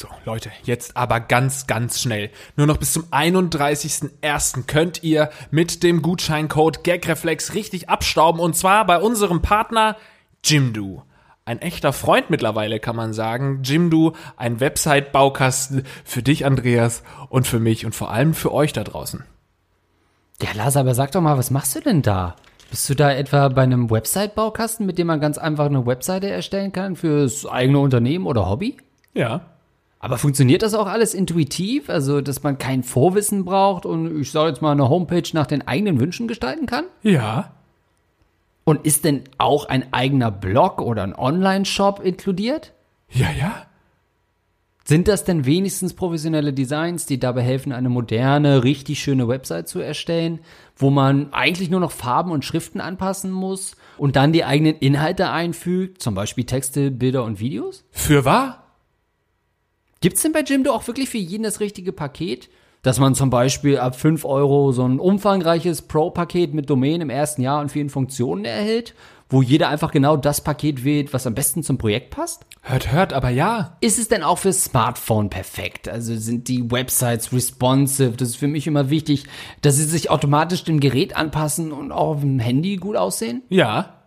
So, Leute, jetzt aber ganz, ganz schnell. Nur noch bis zum 31.01. könnt ihr mit dem Gutscheincode GagReflex richtig abstauben und zwar bei unserem Partner Jimdo. Ein echter Freund mittlerweile, kann man sagen. Jimdo, ein Website-Baukasten für dich, Andreas, und für mich und vor allem für euch da draußen. Ja, Lars, aber sag doch mal, was machst du denn da? Bist du da etwa bei einem Website-Baukasten, mit dem man ganz einfach eine Webseite erstellen kann fürs eigene Unternehmen oder Hobby? Ja. Aber funktioniert das auch alles intuitiv? Also, dass man kein Vorwissen braucht und ich sage jetzt mal eine Homepage nach den eigenen Wünschen gestalten kann? Ja. Und ist denn auch ein eigener Blog oder ein Online-Shop inkludiert? Ja, ja. Sind das denn wenigstens professionelle Designs, die dabei helfen, eine moderne, richtig schöne Website zu erstellen, wo man eigentlich nur noch Farben und Schriften anpassen muss und dann die eigenen Inhalte einfügt, zum Beispiel Texte, Bilder und Videos? Für wahr? Gibt's denn bei Jimdo auch wirklich für jeden das richtige Paket? Dass man zum Beispiel ab 5 Euro so ein umfangreiches Pro-Paket mit Domain im ersten Jahr und vielen Funktionen erhält, wo jeder einfach genau das Paket wählt, was am besten zum Projekt passt? Hört, hört, aber ja. Ist es denn auch für Smartphone perfekt? Also sind die Websites responsive? Das ist für mich immer wichtig, dass sie sich automatisch dem Gerät anpassen und auch auf dem Handy gut aussehen. Ja.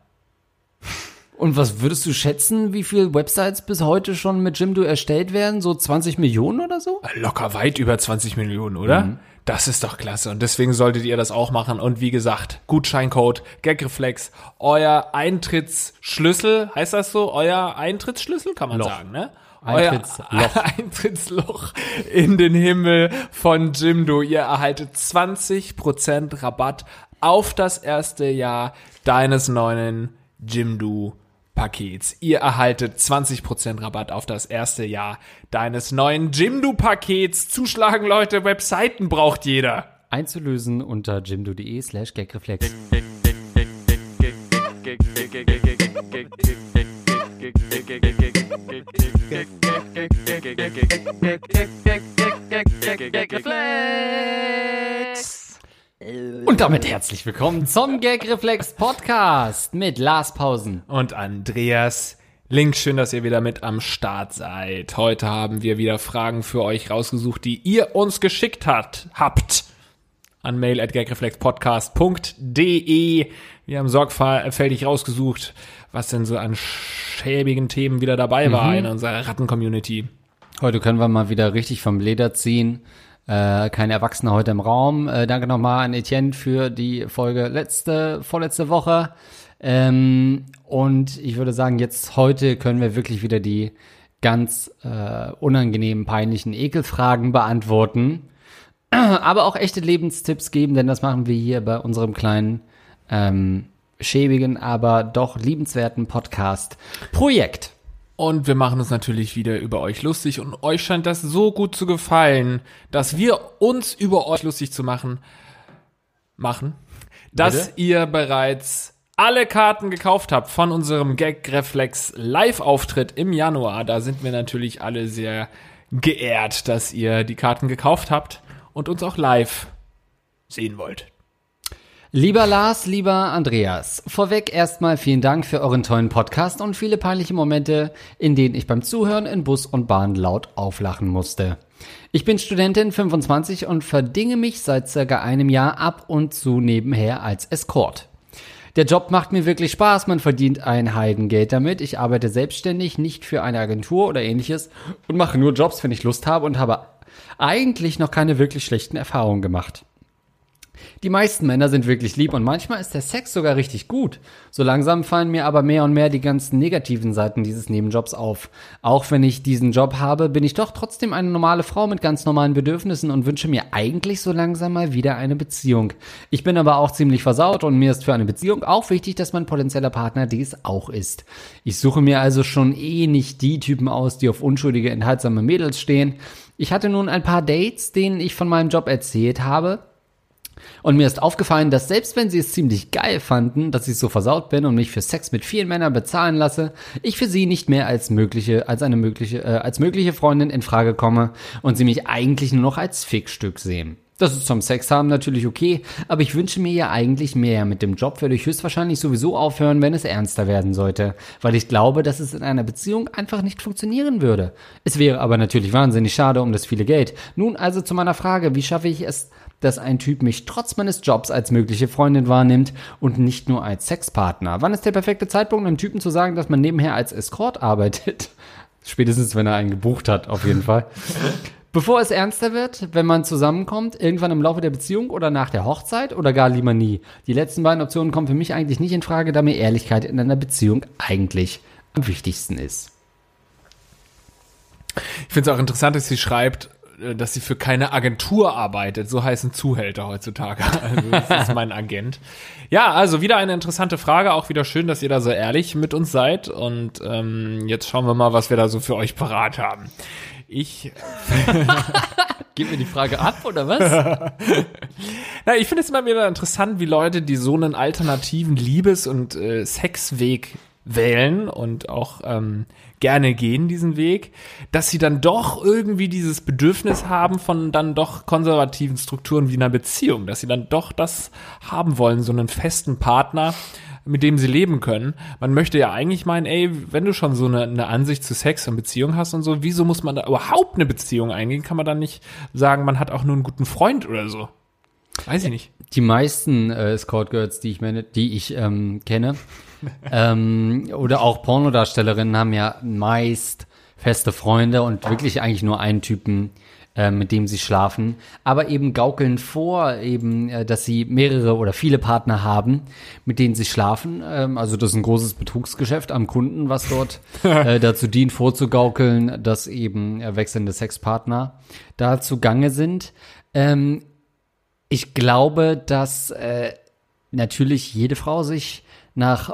Und was würdest du schätzen, wie viele Websites bis heute schon mit Jimdo erstellt werden? So 20 Millionen oder so? Locker weit über 20 Millionen, oder? Das ist doch klasse. Und deswegen solltet ihr das auch machen. Und wie gesagt, Gutscheincode, Gagreflex, euer Eintrittsschlüssel, heißt das so? Euer Eintrittsschlüssel, kann man Loch. sagen, ne? Eintrittsloch. Euer Eintrittsloch in den Himmel von Jimdo. Ihr erhaltet 20% Rabatt auf das erste Jahr deines neuen Jimdo Pakets. Ihr erhaltet 20% Rabatt auf das erste Jahr deines neuen Jimdo Pakets. Zuschlagen, Leute, Webseiten braucht jeder. Einzulösen unter jimdo.de slash gagreflex. Damit herzlich willkommen zum Gagreflex Podcast mit Lars Pausen. Und Andreas Link, schön, dass ihr wieder mit am Start seid. Heute haben wir wieder Fragen für euch rausgesucht, die ihr uns geschickt hat, habt. An mail at gagreflexpodcast.de. Wir haben sorgfältig rausgesucht, was denn so an schäbigen Themen wieder dabei war in unserer Ratten-Community. Heute können wir mal wieder richtig vom Leder ziehen. Äh, keine Erwachsene heute im Raum. Äh, danke nochmal an Etienne für die Folge letzte, vorletzte Woche. Ähm, und ich würde sagen, jetzt heute können wir wirklich wieder die ganz äh, unangenehmen, peinlichen Ekelfragen beantworten. Aber auch echte Lebenstipps geben, denn das machen wir hier bei unserem kleinen, ähm, schäbigen, aber doch liebenswerten Podcast-Projekt. Und wir machen uns natürlich wieder über euch lustig und euch scheint das so gut zu gefallen, dass wir uns über euch lustig zu machen, machen, dass Bitte? ihr bereits alle Karten gekauft habt von unserem Gag-Reflex Live-Auftritt im Januar. Da sind wir natürlich alle sehr geehrt, dass ihr die Karten gekauft habt und uns auch live sehen wollt. Lieber Lars, lieber Andreas, vorweg erstmal vielen Dank für euren tollen Podcast und viele peinliche Momente, in denen ich beim Zuhören in Bus und Bahn laut auflachen musste. Ich bin Studentin 25 und verdinge mich seit circa einem Jahr ab und zu nebenher als Escort. Der Job macht mir wirklich Spaß, man verdient ein Heidengeld damit. Ich arbeite selbstständig, nicht für eine Agentur oder ähnliches und mache nur Jobs, wenn ich Lust habe und habe eigentlich noch keine wirklich schlechten Erfahrungen gemacht. Die meisten Männer sind wirklich lieb und manchmal ist der Sex sogar richtig gut. So langsam fallen mir aber mehr und mehr die ganzen negativen Seiten dieses Nebenjobs auf. Auch wenn ich diesen Job habe, bin ich doch trotzdem eine normale Frau mit ganz normalen Bedürfnissen und wünsche mir eigentlich so langsam mal wieder eine Beziehung. Ich bin aber auch ziemlich versaut und mir ist für eine Beziehung auch wichtig, dass mein potenzieller Partner dies auch ist. Ich suche mir also schon eh nicht die Typen aus, die auf unschuldige, enthaltsame Mädels stehen. Ich hatte nun ein paar Dates, denen ich von meinem Job erzählt habe. Und mir ist aufgefallen, dass selbst wenn sie es ziemlich geil fanden, dass ich so versaut bin und mich für Sex mit vielen Männern bezahlen lasse, ich für sie nicht mehr als mögliche, als eine mögliche, äh, als mögliche Freundin in Frage komme und sie mich eigentlich nur noch als Fickstück sehen. Das ist zum Sex haben natürlich okay, aber ich wünsche mir ja eigentlich mehr. Mit dem Job werde ich höchstwahrscheinlich sowieso aufhören, wenn es ernster werden sollte, weil ich glaube, dass es in einer Beziehung einfach nicht funktionieren würde. Es wäre aber natürlich wahnsinnig schade um das viele Geld. Nun also zu meiner Frage, wie schaffe ich es, dass ein Typ mich trotz meines Jobs als mögliche Freundin wahrnimmt und nicht nur als Sexpartner? Wann ist der perfekte Zeitpunkt, einem Typen zu sagen, dass man nebenher als Escort arbeitet? Spätestens, wenn er einen gebucht hat, auf jeden Fall. Bevor es ernster wird, wenn man zusammenkommt, irgendwann im Laufe der Beziehung oder nach der Hochzeit oder gar lieber nie. Die letzten beiden Optionen kommen für mich eigentlich nicht in Frage, da mir Ehrlichkeit in einer Beziehung eigentlich am wichtigsten ist. Ich finde es auch interessant, dass sie schreibt, dass sie für keine Agentur arbeitet. So heißen Zuhälter heutzutage. Also das ist mein Agent. Ja, also wieder eine interessante Frage. Auch wieder schön, dass ihr da so ehrlich mit uns seid. Und ähm, jetzt schauen wir mal, was wir da so für euch parat haben. Ich. Gib mir die Frage ab, oder was? Na, ich finde es immer wieder interessant, wie Leute, die so einen alternativen Liebes- und äh, Sexweg wählen und auch ähm, gerne gehen diesen Weg, dass sie dann doch irgendwie dieses Bedürfnis haben von dann doch konservativen Strukturen wie einer Beziehung, dass sie dann doch das haben wollen, so einen festen Partner, mit dem sie leben können. Man möchte ja eigentlich meinen, ey, wenn du schon so eine, eine Ansicht zu Sex und Beziehung hast und so, wieso muss man da überhaupt eine Beziehung eingehen? Kann man dann nicht sagen, man hat auch nur einen guten Freund oder so? Weiß ich nicht. Die meisten äh, Escort Girls, die ich meine, die ich ähm, kenne, ähm, oder auch Pornodarstellerinnen haben ja meist feste Freunde und wirklich eigentlich nur einen Typen, äh, mit dem sie schlafen, aber eben gaukeln vor, eben, äh, dass sie mehrere oder viele Partner haben, mit denen sie schlafen. Ähm, also das ist ein großes Betrugsgeschäft am Kunden, was dort äh, dazu dient, vorzugaukeln, dass eben äh, wechselnde Sexpartner da zugange sind. Ähm, ich glaube, dass äh, natürlich jede Frau sich nach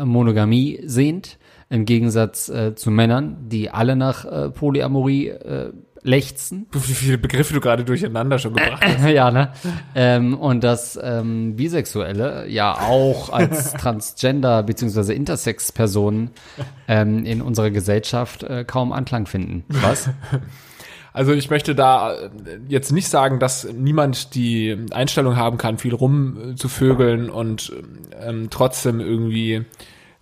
äh, Monogamie sehnt, im Gegensatz äh, zu Männern, die alle nach äh, Polyamorie äh, lechzen. Wie viele Begriffe du gerade durcheinander schon gebracht hast. ja, ne? Ähm, und dass ähm, Bisexuelle ja auch als Transgender- bzw. Intersex-Personen ähm, in unserer Gesellschaft äh, kaum Anklang finden. Was? Also ich möchte da äh, jetzt nicht sagen, dass niemand die Einstellung haben kann, viel rumzuvögeln und ähm, trotzdem irgendwie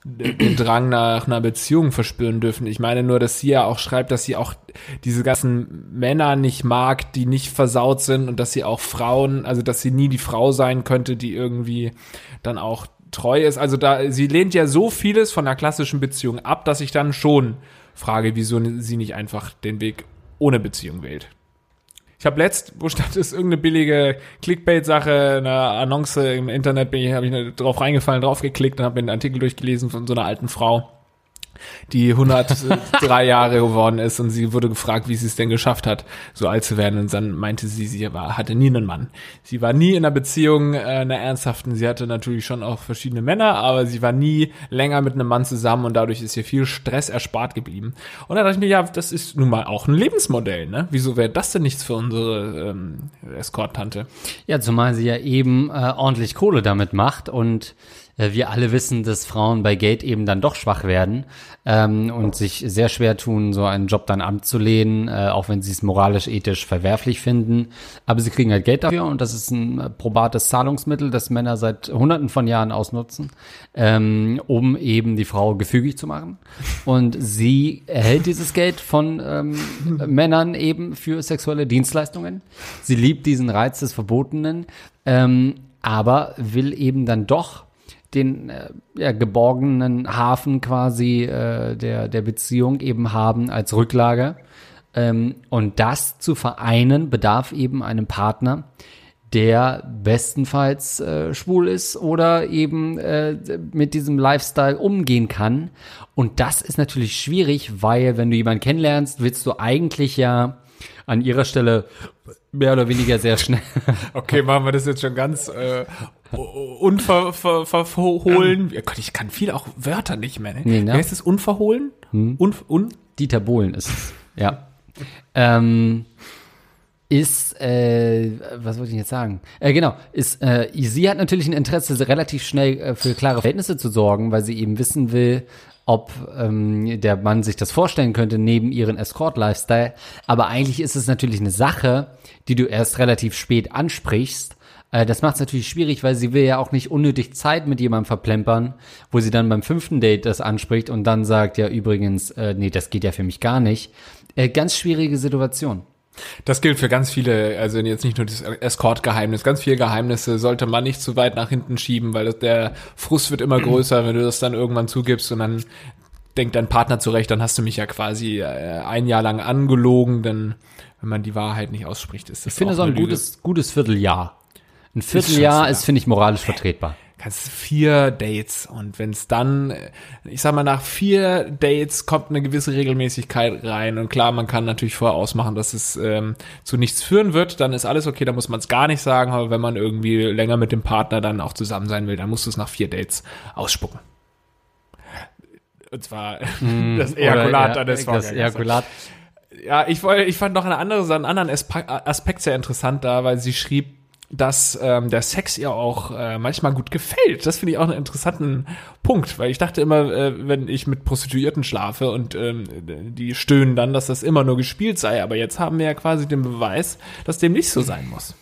den Drang nach einer Beziehung verspüren dürfen. Ich meine nur, dass sie ja auch schreibt, dass sie auch diese ganzen Männer nicht mag, die nicht versaut sind und dass sie auch Frauen, also dass sie nie die Frau sein könnte, die irgendwie dann auch treu ist. Also da, sie lehnt ja so vieles von einer klassischen Beziehung ab, dass ich dann schon frage, wieso sie nicht einfach den Weg ohne Beziehung wählt. Ich habe letzt, wo stand es, irgendeine billige Clickbait-Sache, eine Annonce im Internet, bin ich, habe ich drauf reingefallen, draufgeklickt und habe mir einen Artikel durchgelesen von so einer alten Frau, die 103 Jahre geworden ist und sie wurde gefragt, wie sie es denn geschafft hat, so alt zu werden und dann meinte sie, sie war, hatte nie einen Mann. Sie war nie in einer Beziehung, äh, einer ernsthaften, sie hatte natürlich schon auch verschiedene Männer, aber sie war nie länger mit einem Mann zusammen und dadurch ist ihr viel Stress erspart geblieben. Und da dachte ich mir, ja, das ist nun mal auch ein Lebensmodell, ne? Wieso wäre das denn nichts für unsere ähm, Escort-Tante? Ja, zumal sie ja eben äh, ordentlich Kohle damit macht und wir alle wissen, dass Frauen bei Geld eben dann doch schwach werden ähm, und sich sehr schwer tun, so einen Job dann abzulehnen, äh, auch wenn sie es moralisch, ethisch verwerflich finden. Aber sie kriegen halt Geld dafür und das ist ein äh, probates Zahlungsmittel, das Männer seit hunderten von Jahren ausnutzen, ähm, um eben die Frau gefügig zu machen. Und sie erhält dieses Geld von ähm, Männern eben für sexuelle Dienstleistungen. Sie liebt diesen Reiz des Verbotenen, ähm, aber will eben dann doch den äh, ja, geborgenen Hafen quasi äh, der, der Beziehung eben haben als Rücklage. Ähm, und das zu vereinen bedarf eben einem Partner, der bestenfalls äh, schwul ist oder eben äh, mit diesem Lifestyle umgehen kann. Und das ist natürlich schwierig, weil wenn du jemanden kennenlernst, willst du eigentlich ja an ihrer Stelle mehr oder weniger sehr schnell. Okay, machen wir das jetzt schon ganz äh, unverhohlen. Ja Gott, ich kann viel auch Wörter nicht mehr. Ne? Nee, ne? Wie heißt es? Unverhohlen? Hm. Un, un? Dieter Bohlen ist es. Ja. ähm, ist, äh, was wollte ich jetzt sagen? Äh, genau, ist, äh, sie hat natürlich ein Interesse, relativ schnell äh, für klare Verhältnisse zu sorgen, weil sie eben wissen will, ob ähm, der Mann sich das vorstellen könnte neben ihren Escort-Lifestyle. Aber eigentlich ist es natürlich eine Sache, die du erst relativ spät ansprichst. Äh, das macht es natürlich schwierig, weil sie will ja auch nicht unnötig Zeit mit jemandem verplempern, wo sie dann beim fünften Date das anspricht und dann sagt, ja übrigens, äh, nee, das geht ja für mich gar nicht. Äh, ganz schwierige Situation. Das gilt für ganz viele, also jetzt nicht nur das Escort-Geheimnis, ganz viele Geheimnisse sollte man nicht zu weit nach hinten schieben, weil das, der Frust wird immer größer, wenn du das dann irgendwann zugibst und dann denkt dein Partner zurecht, dann hast du mich ja quasi äh, ein Jahr lang angelogen, denn wenn man die Wahrheit nicht ausspricht, ist das Ich finde so ein gutes, gutes Vierteljahr. Ein Vierteljahr schon ist, finde ich, moralisch vertretbar. Kannst vier Dates und wenn es dann, ich sag mal, nach vier Dates kommt eine gewisse Regelmäßigkeit rein und klar, man kann natürlich vorher ausmachen, dass es ähm, zu nichts führen wird, dann ist alles okay, da muss man es gar nicht sagen, aber wenn man irgendwie länger mit dem Partner dann auch zusammen sein will, dann musst du es nach vier Dates ausspucken. Und zwar das Ejakulat Oder, eines ja, Das Vorgängers. Ejakulat. Ja, ich wollte, ich fand noch eine andere, einen anderen Aspe- Aspekt sehr interessant da, weil sie schrieb, dass ähm, der Sex ihr auch äh, manchmal gut gefällt. Das finde ich auch einen interessanten Punkt, weil ich dachte immer, äh, wenn ich mit Prostituierten schlafe und ähm, die stöhnen dann, dass das immer nur gespielt sei. Aber jetzt haben wir ja quasi den Beweis, dass dem nicht so sein muss.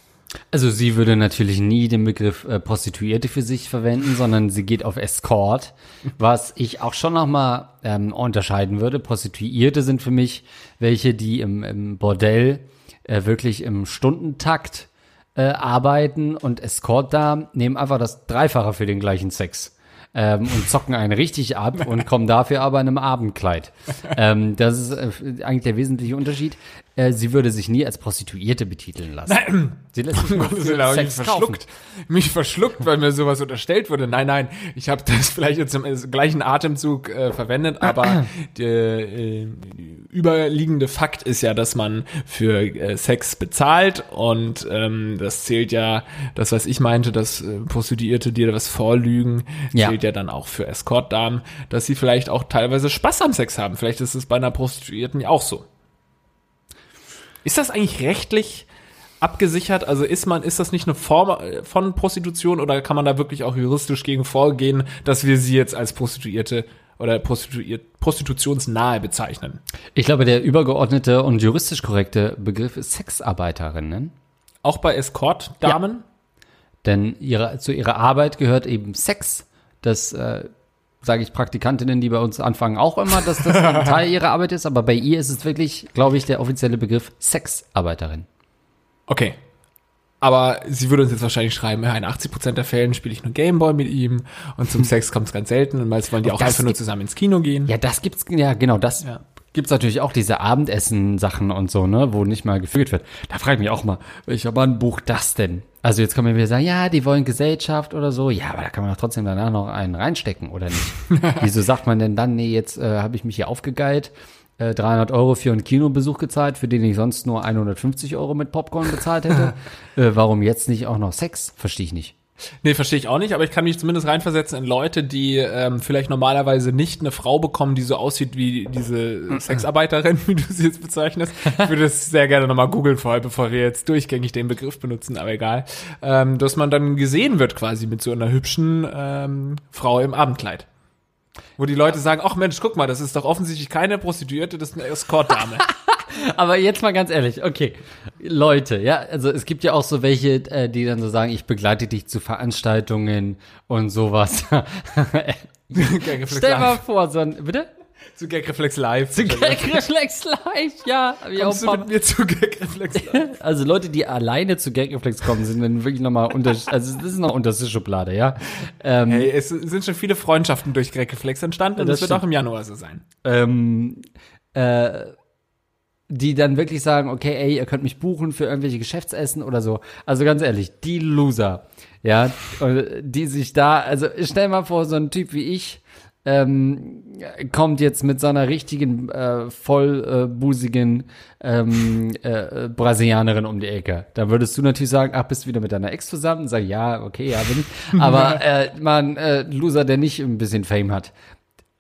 Also sie würde natürlich nie den Begriff äh, Prostituierte für sich verwenden, sondern sie geht auf Escort, was ich auch schon nochmal ähm, unterscheiden würde. Prostituierte sind für mich welche, die im, im Bordell äh, wirklich im Stundentakt äh, arbeiten und Escort da nehmen einfach das Dreifache für den gleichen Sex. Ähm, und zocken einen richtig ab und kommen dafür aber in einem Abendkleid. Ähm, das ist äh, eigentlich der wesentliche Unterschied. Äh, sie würde sich nie als Prostituierte betiteln lassen. Sie lässt sich Willen, hab ich mich Sex kaufen. verschluckt. Mich verschluckt, weil mir sowas unterstellt wurde. Nein, nein, ich habe das vielleicht jetzt im gleichen Atemzug äh, verwendet, aber der äh, überliegende Fakt ist ja, dass man für äh, Sex bezahlt und ähm, das zählt ja, das was ich meinte, dass äh, Prostituierte dir was vorlügen, Ja. zählt ja dann auch für Escortdamen, dass sie vielleicht auch teilweise Spaß am Sex haben. Vielleicht ist es bei einer Prostituierten ja auch so. Ist das eigentlich rechtlich abgesichert? Also ist man, ist das nicht eine Form äh, von Prostitution oder kann man da wirklich auch juristisch gegen vorgehen, dass wir sie jetzt als Prostituierte oder prostitutionsnahe bezeichnen? Ich glaube, der übergeordnete und juristisch korrekte Begriff ist Sexarbeiterinnen. Auch bei Escort-Damen? Denn ihre, zu ihrer Arbeit gehört eben Sex. Das äh, sage ich Praktikantinnen, die bei uns anfangen, auch immer, dass das ein Teil ihrer Arbeit ist. Aber bei ihr ist es wirklich, glaube ich, der offizielle Begriff Sexarbeiterin. Okay. Aber sie würde uns jetzt wahrscheinlich schreiben, ja, in 80% der Fällen spiele ich nur Gameboy mit ihm und zum Sex kommt es ganz selten und meist wollen die auch einfach nur zusammen ins Kino gehen. Ja, das gibt's, ja, genau, das Ja. gibt's natürlich auch diese Abendessen-Sachen und so, ne, wo nicht mal gefühlt wird. Da frage ich mich auch mal, welcher Mann bucht das denn? Also jetzt kann man wieder sagen, ja, die wollen Gesellschaft oder so. Ja, aber da kann man doch trotzdem danach noch einen reinstecken, oder nicht? Wieso sagt man denn dann, nee, jetzt äh, habe ich mich hier aufgegeilt, äh, 300 Euro für einen Kinobesuch gezahlt, für den ich sonst nur 150 Euro mit Popcorn bezahlt hätte? äh, warum jetzt nicht auch noch Sex? Verstehe ich nicht. Nee, verstehe ich auch nicht, aber ich kann mich zumindest reinversetzen in Leute, die ähm, vielleicht normalerweise nicht eine Frau bekommen, die so aussieht wie diese Sexarbeiterin, wie du sie jetzt bezeichnest. Ich würde das sehr gerne nochmal googeln vorher, bevor wir jetzt durchgängig den Begriff benutzen, aber egal. Ähm, dass man dann gesehen wird quasi mit so einer hübschen ähm, Frau im Abendkleid. Wo die Leute sagen, ach Mensch, guck mal, das ist doch offensichtlich keine Prostituierte, das ist eine Escort-Dame. Aber jetzt mal ganz ehrlich, okay, Leute, ja, also es gibt ja auch so welche, äh, die dann so sagen, ich begleite dich zu Veranstaltungen und sowas. Stell mal vor, so ein, bitte? Zu Gagreflex Live. Zu Gagreflex Live, ja. Kommst du mit mir zu Gagreflex Live? also Leute, die alleine zu Gagreflex kommen, sind dann wirklich nochmal unter, also das ist noch unterste Schublade, ja. Ähm, Hey, es sind schon viele Freundschaften durch Gagreflex entstanden und Das das wird auch im Januar so sein. ähm, äh, die dann wirklich sagen, okay, ey, ihr könnt mich buchen für irgendwelche Geschäftsessen oder so. Also ganz ehrlich, die Loser, ja, die sich da, also stell mal vor, so ein Typ wie ich ähm, kommt jetzt mit so einer richtigen äh, vollbusigen ähm, äh, Brasilianerin um die Ecke. Da würdest du natürlich sagen, ach, bist du wieder mit deiner Ex zusammen? Sag ja, okay, ja, bin ich. Aber äh, man, äh, Loser, der nicht ein bisschen Fame hat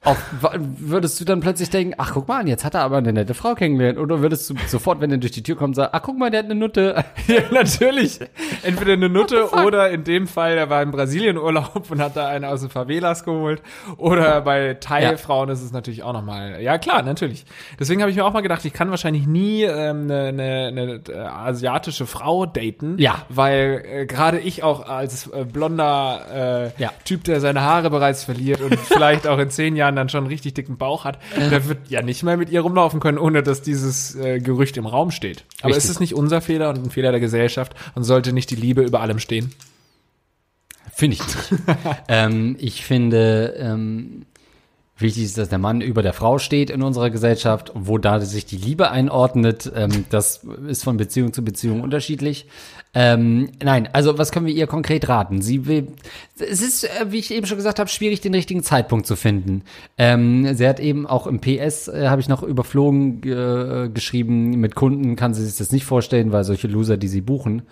Auf, würdest du dann plötzlich denken, ach guck mal, jetzt hat er aber eine nette Frau kennengelernt? Oder würdest du sofort, wenn er durch die Tür kommt, sagen, ach guck mal, der hat eine Nutte? Ja, natürlich. Entweder eine Nutte oder in dem Fall, er war in Brasilien Urlaub und hat da eine aus den Favelas geholt. Oder bei Thai-Frauen ist es natürlich auch nochmal. Ja, klar, natürlich. Deswegen habe ich mir auch mal gedacht, ich kann wahrscheinlich nie ähm, eine, eine, eine äh, asiatische Frau daten. Ja. Weil äh, gerade ich auch als äh, blonder äh, Ja. Typ, der seine Haare bereits verliert und vielleicht auch in zehn Jahren dann schon einen richtig dicken Bauch hat, der wird ja nicht mehr mit ihr rumlaufen können, ohne dass dieses äh, Gerücht im Raum steht. Aber Richtig. ist es nicht unser Fehler und ein Fehler der Gesellschaft und sollte nicht die Liebe über allem stehen? Finde ich nicht. ähm, ich finde, ähm, wichtig ist, dass der Mann über der Frau steht in unserer Gesellschaft. Wo da sich die Liebe einordnet, ähm, das ist von Beziehung zu Beziehung unterschiedlich. Ähm, nein, also was können wir ihr konkret raten? Sie will, es ist, äh, wie ich eben schon gesagt habe, schwierig, den richtigen Zeitpunkt zu finden. Ähm, sie hat eben auch im PS, äh, habe ich noch überflogen äh, geschrieben, mit Kunden kann sie sich das nicht vorstellen, weil solche Loser, die sie buchen,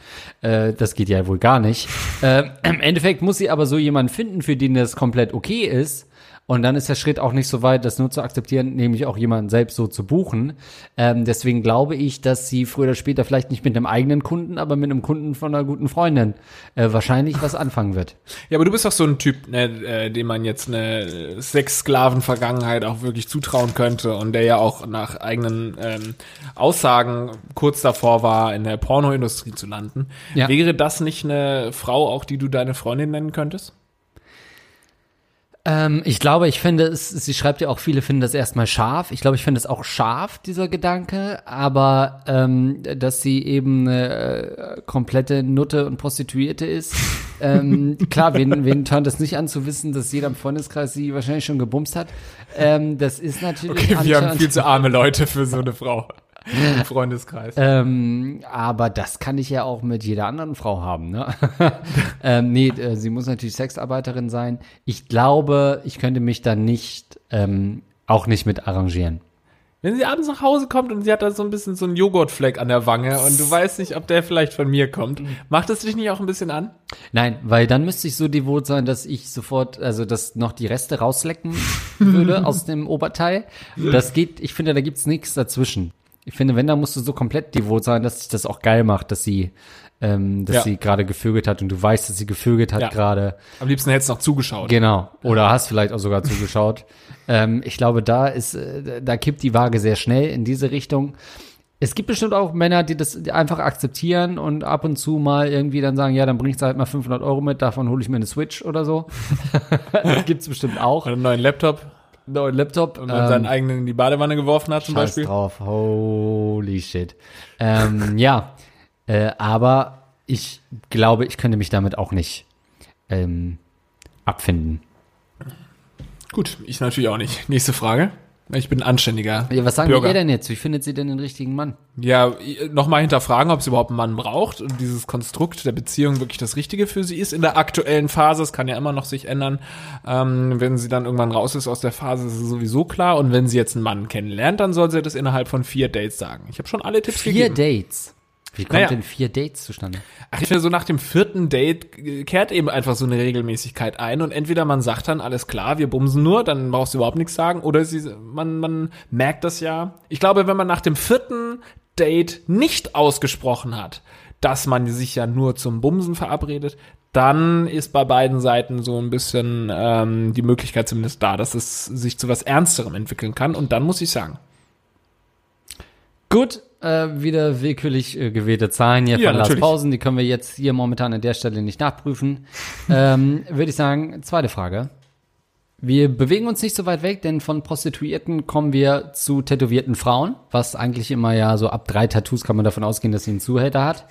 äh, das geht ja wohl gar nicht. äh, Im Endeffekt muss sie aber so jemanden finden, für den das komplett okay ist. Und dann ist der Schritt auch nicht so weit, das nur zu akzeptieren, nämlich auch jemanden selbst so zu buchen. Ähm, deswegen glaube ich, dass sie früher oder später vielleicht nicht mit einem eigenen Kunden, aber mit einem Kunden von einer guten Freundin äh, wahrscheinlich was anfangen wird. Ja, aber du bist doch so ein Typ, ne, äh, dem man jetzt eine Sexsklaven-Vergangenheit auch wirklich zutrauen könnte und der ja auch nach eigenen ähm, Aussagen kurz davor war, in der Pornoindustrie zu landen. Ja. Wäre das nicht eine Frau, auch die du deine Freundin nennen könntest? Ähm, ich glaube, ich finde es, sie schreibt ja auch, viele finden das erstmal scharf. Ich glaube, ich finde es auch scharf, dieser Gedanke, aber ähm, dass sie eben eine äh, komplette Nutte und Prostituierte ist. ähm, klar, wen, wen turnt das nicht an zu wissen, dass jeder im Freundeskreis sie wahrscheinlich schon gebumst hat. Ähm, das ist natürlich Okay, wir haben viel zu arme Leute für so eine Frau im Freundeskreis. Ähm, aber das kann ich ja auch mit jeder anderen Frau haben, ne? ähm, nee, äh, sie muss natürlich Sexarbeiterin sein. Ich glaube, ich könnte mich da nicht, ähm, auch nicht mit arrangieren. Wenn sie abends nach Hause kommt und sie hat da so ein bisschen so einen Joghurtfleck an der Wange und du weißt nicht, ob der vielleicht von mir kommt, macht es dich nicht auch ein bisschen an? Nein, weil dann müsste ich so devot sein, dass ich sofort, also dass noch die Reste rauslecken würde aus dem Oberteil. Das geht, ich finde, da gibt's nichts dazwischen. Ich finde, wenn, dann musst du so komplett devot sein, dass sich das auch geil macht, dass sie, ähm, dass Ja. sie gerade gevögelt hat und du weißt, dass sie gevögelt hat Ja. gerade. Am liebsten hättest du noch zugeschaut. Genau. Oder hast vielleicht auch sogar zugeschaut. ähm, ich glaube, da ist, äh, da kippt die Waage sehr schnell in diese Richtung. Es gibt bestimmt auch Männer, die das einfach akzeptieren und ab und zu mal irgendwie dann sagen, ja, dann bringst du halt mal 500 Euro mit, davon hole ich mir eine Switch oder so. das gibt's bestimmt auch. Oder einen neuen Laptop Neuen Laptop. und dann seinen Ähm, eigenen in die Badewanne geworfen hat zum Scheiß Beispiel. drauf. Holy shit. Ähm, ja, äh, aber ich glaube, ich könnte mich damit auch nicht ähm, abfinden. Gut, ich natürlich auch nicht. Nächste Frage. Ich bin anständiger Ja, was sagen Bürger. ihr denn jetzt? Wie findet sie denn den richtigen Mann? Ja, nochmal hinterfragen, ob sie überhaupt einen Mann braucht und dieses Konstrukt der Beziehung wirklich das Richtige für sie ist. In der aktuellen Phase, es kann ja immer noch sich ändern, ähm, wenn sie dann irgendwann raus ist aus der Phase, ist es sowieso klar. Und wenn sie jetzt einen Mann kennenlernt, dann soll sie das innerhalb von vier Dates sagen. Ich habe schon alle Tipps Vier gegeben. Dates. Wie kommt Naja. denn vier Dates zustande? Ach, ich finde, so nach dem vierten Date äh, kehrt eben einfach so eine Regelmäßigkeit ein und entweder man sagt dann, alles klar, wir bumsen nur, dann brauchst du überhaupt nichts sagen, oder sie, man, man merkt das ja. Ich glaube, wenn man nach dem vierten Date nicht ausgesprochen hat, dass man sich ja nur zum Bumsen verabredet, dann ist bei beiden Seiten so ein bisschen ähm, die Möglichkeit zumindest da, dass es sich zu was Ernsterem entwickeln kann. Und dann muss ich sagen, Gut, äh, wieder willkürlich äh, gewählte Zahlen hier Ja, von Lars natürlich. Pausen, die können wir jetzt hier momentan an der Stelle nicht nachprüfen. ähm, Würde ich sagen, zweite Frage. Wir bewegen uns nicht so weit weg, denn von Prostituierten kommen wir zu tätowierten Frauen, was eigentlich immer ja so ab drei Tattoos kann man davon ausgehen, dass sie einen Zuhälter hat.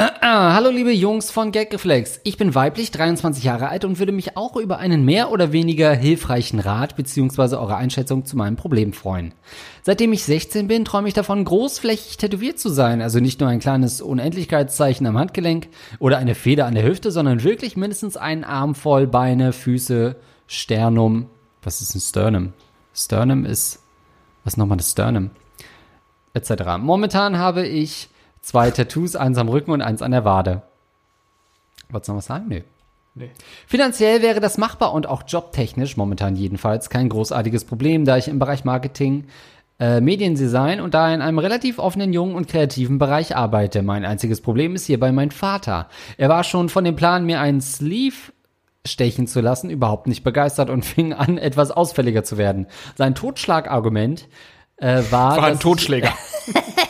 Äh, äh, hallo liebe Jungs von Gagreflex. Ich bin weiblich, 23 Jahre alt und würde mich auch über einen mehr oder weniger hilfreichen Rat bzw. eure Einschätzung zu meinem Problem freuen. Seitdem ich 16 bin, träume ich davon, großflächig tätowiert zu sein. Also nicht nur ein kleines Unendlichkeitszeichen am Handgelenk oder eine Feder an der Hüfte, sondern wirklich mindestens einen Arm voll Beine, Füße, Sternum. Was ist ein Sternum? Sternum ist, was ist nochmal das Sternum? Etc. Momentan habe ich zwei Tattoos, eins am Rücken und eins an der Wade. Wolltest du noch was sagen? Nö. Nee. Finanziell wäre das machbar und auch jobtechnisch momentan jedenfalls kein großartiges Problem, da ich im Bereich Marketing, äh, Mediendesign und da in einem relativ offenen, jungen und kreativen Bereich arbeite. Mein einziges Problem ist hierbei mein Vater. Er war schon von dem Plan, mir einen Sleeve stechen zu lassen, überhaupt nicht begeistert und fing an, etwas ausfälliger zu werden. Sein Totschlagargument äh, war, War ein Totschläger.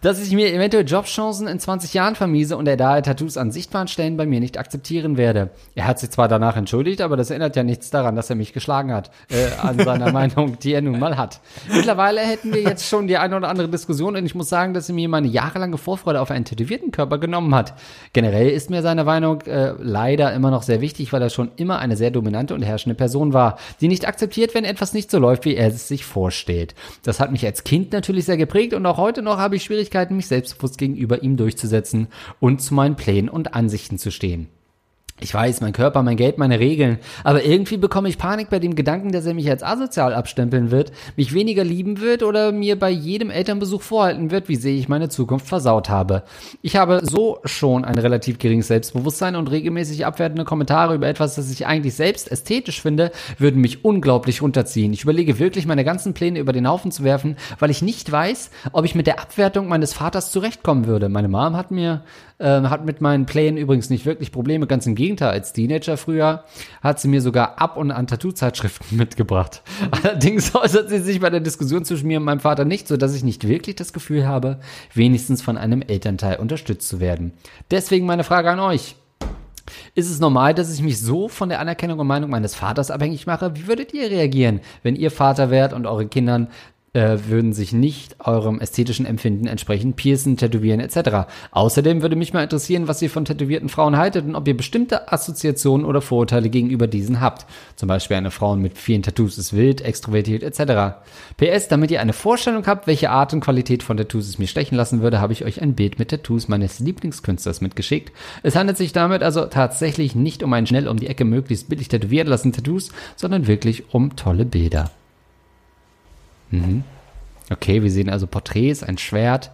dass ich mir eventuell Jobchancen in 20 Jahren vermiese und er daher Tattoos an sichtbaren Stellen bei mir nicht akzeptieren werde. Er hat sich zwar danach entschuldigt, aber das ändert ja nichts daran, dass er mich geschlagen hat, äh, an seiner Meinung, die er nun mal hat. Mittlerweile hätten wir jetzt schon die eine oder andere Diskussion und ich muss sagen, dass er mir meine jahrelange Vorfreude auf einen tätowierten Körper genommen hat. Generell ist mir seine Meinung äh, leider immer noch sehr wichtig, weil er schon immer eine sehr dominante und herrschende Person war, die nicht akzeptiert, wenn etwas nicht so läuft, wie er es sich vorstellt. Das hat mich als Kind natürlich sehr geprägt und auch heute noch habe ich Schwierigkeiten, mich selbstbewusst gegenüber ihm durchzusetzen und zu meinen Plänen und Ansichten zu stehen. Ich weiß, mein Körper, mein Geld, meine Regeln. Aber irgendwie bekomme ich Panik bei dem Gedanken, dass er mich als asozial abstempeln wird, mich weniger lieben wird oder mir bei jedem Elternbesuch vorhalten wird, wie sehr ich meine Zukunft versaut habe. Ich habe so schon ein relativ geringes Selbstbewusstsein und regelmäßig abwertende Kommentare über etwas, das ich eigentlich selbst ästhetisch finde, würden mich unglaublich runterziehen. Ich überlege wirklich, meine ganzen Pläne über den Haufen zu werfen, weil ich nicht weiß, ob ich mit der Abwertung meines Vaters zurechtkommen würde. Meine Mom hat mir ähm, hat mit meinen Plänen übrigens nicht wirklich Probleme, ganz im Gegenteil. Als Teenager früher hat sie mir sogar ab und an Tattoo-Zeitschriften mitgebracht. Allerdings äußert sie sich bei der Diskussion zwischen mir und meinem Vater nicht, so dass ich nicht wirklich das Gefühl habe, wenigstens von einem Elternteil unterstützt zu werden. Deswegen meine Frage an euch. Ist es normal, dass ich mich so von der Anerkennung und Meinung meines Vaters abhängig mache? Wie würdet ihr reagieren, wenn ihr Vater wärt und eure Kindern äh, würden sich nicht eurem ästhetischen Empfinden entsprechend piercen, tätowieren etc. Außerdem würde mich mal interessieren, was ihr von tätowierten Frauen haltet und ob ihr bestimmte Assoziationen oder Vorurteile gegenüber diesen habt. Zum Beispiel eine Frau mit vielen Tattoos ist wild, extrovertiert etc. PS, damit ihr eine Vorstellung habt, welche Art und Qualität von Tattoos es mir stechen lassen würde, habe ich euch ein Bild mit Tattoos meines Lieblingskünstlers mitgeschickt. Es handelt sich damit also tatsächlich nicht um ein schnell um die Ecke möglichst billig tätowieren lassen Tattoos, sondern wirklich um tolle Bilder. Mhm. Okay, wir sehen also Porträts, ein Schwert,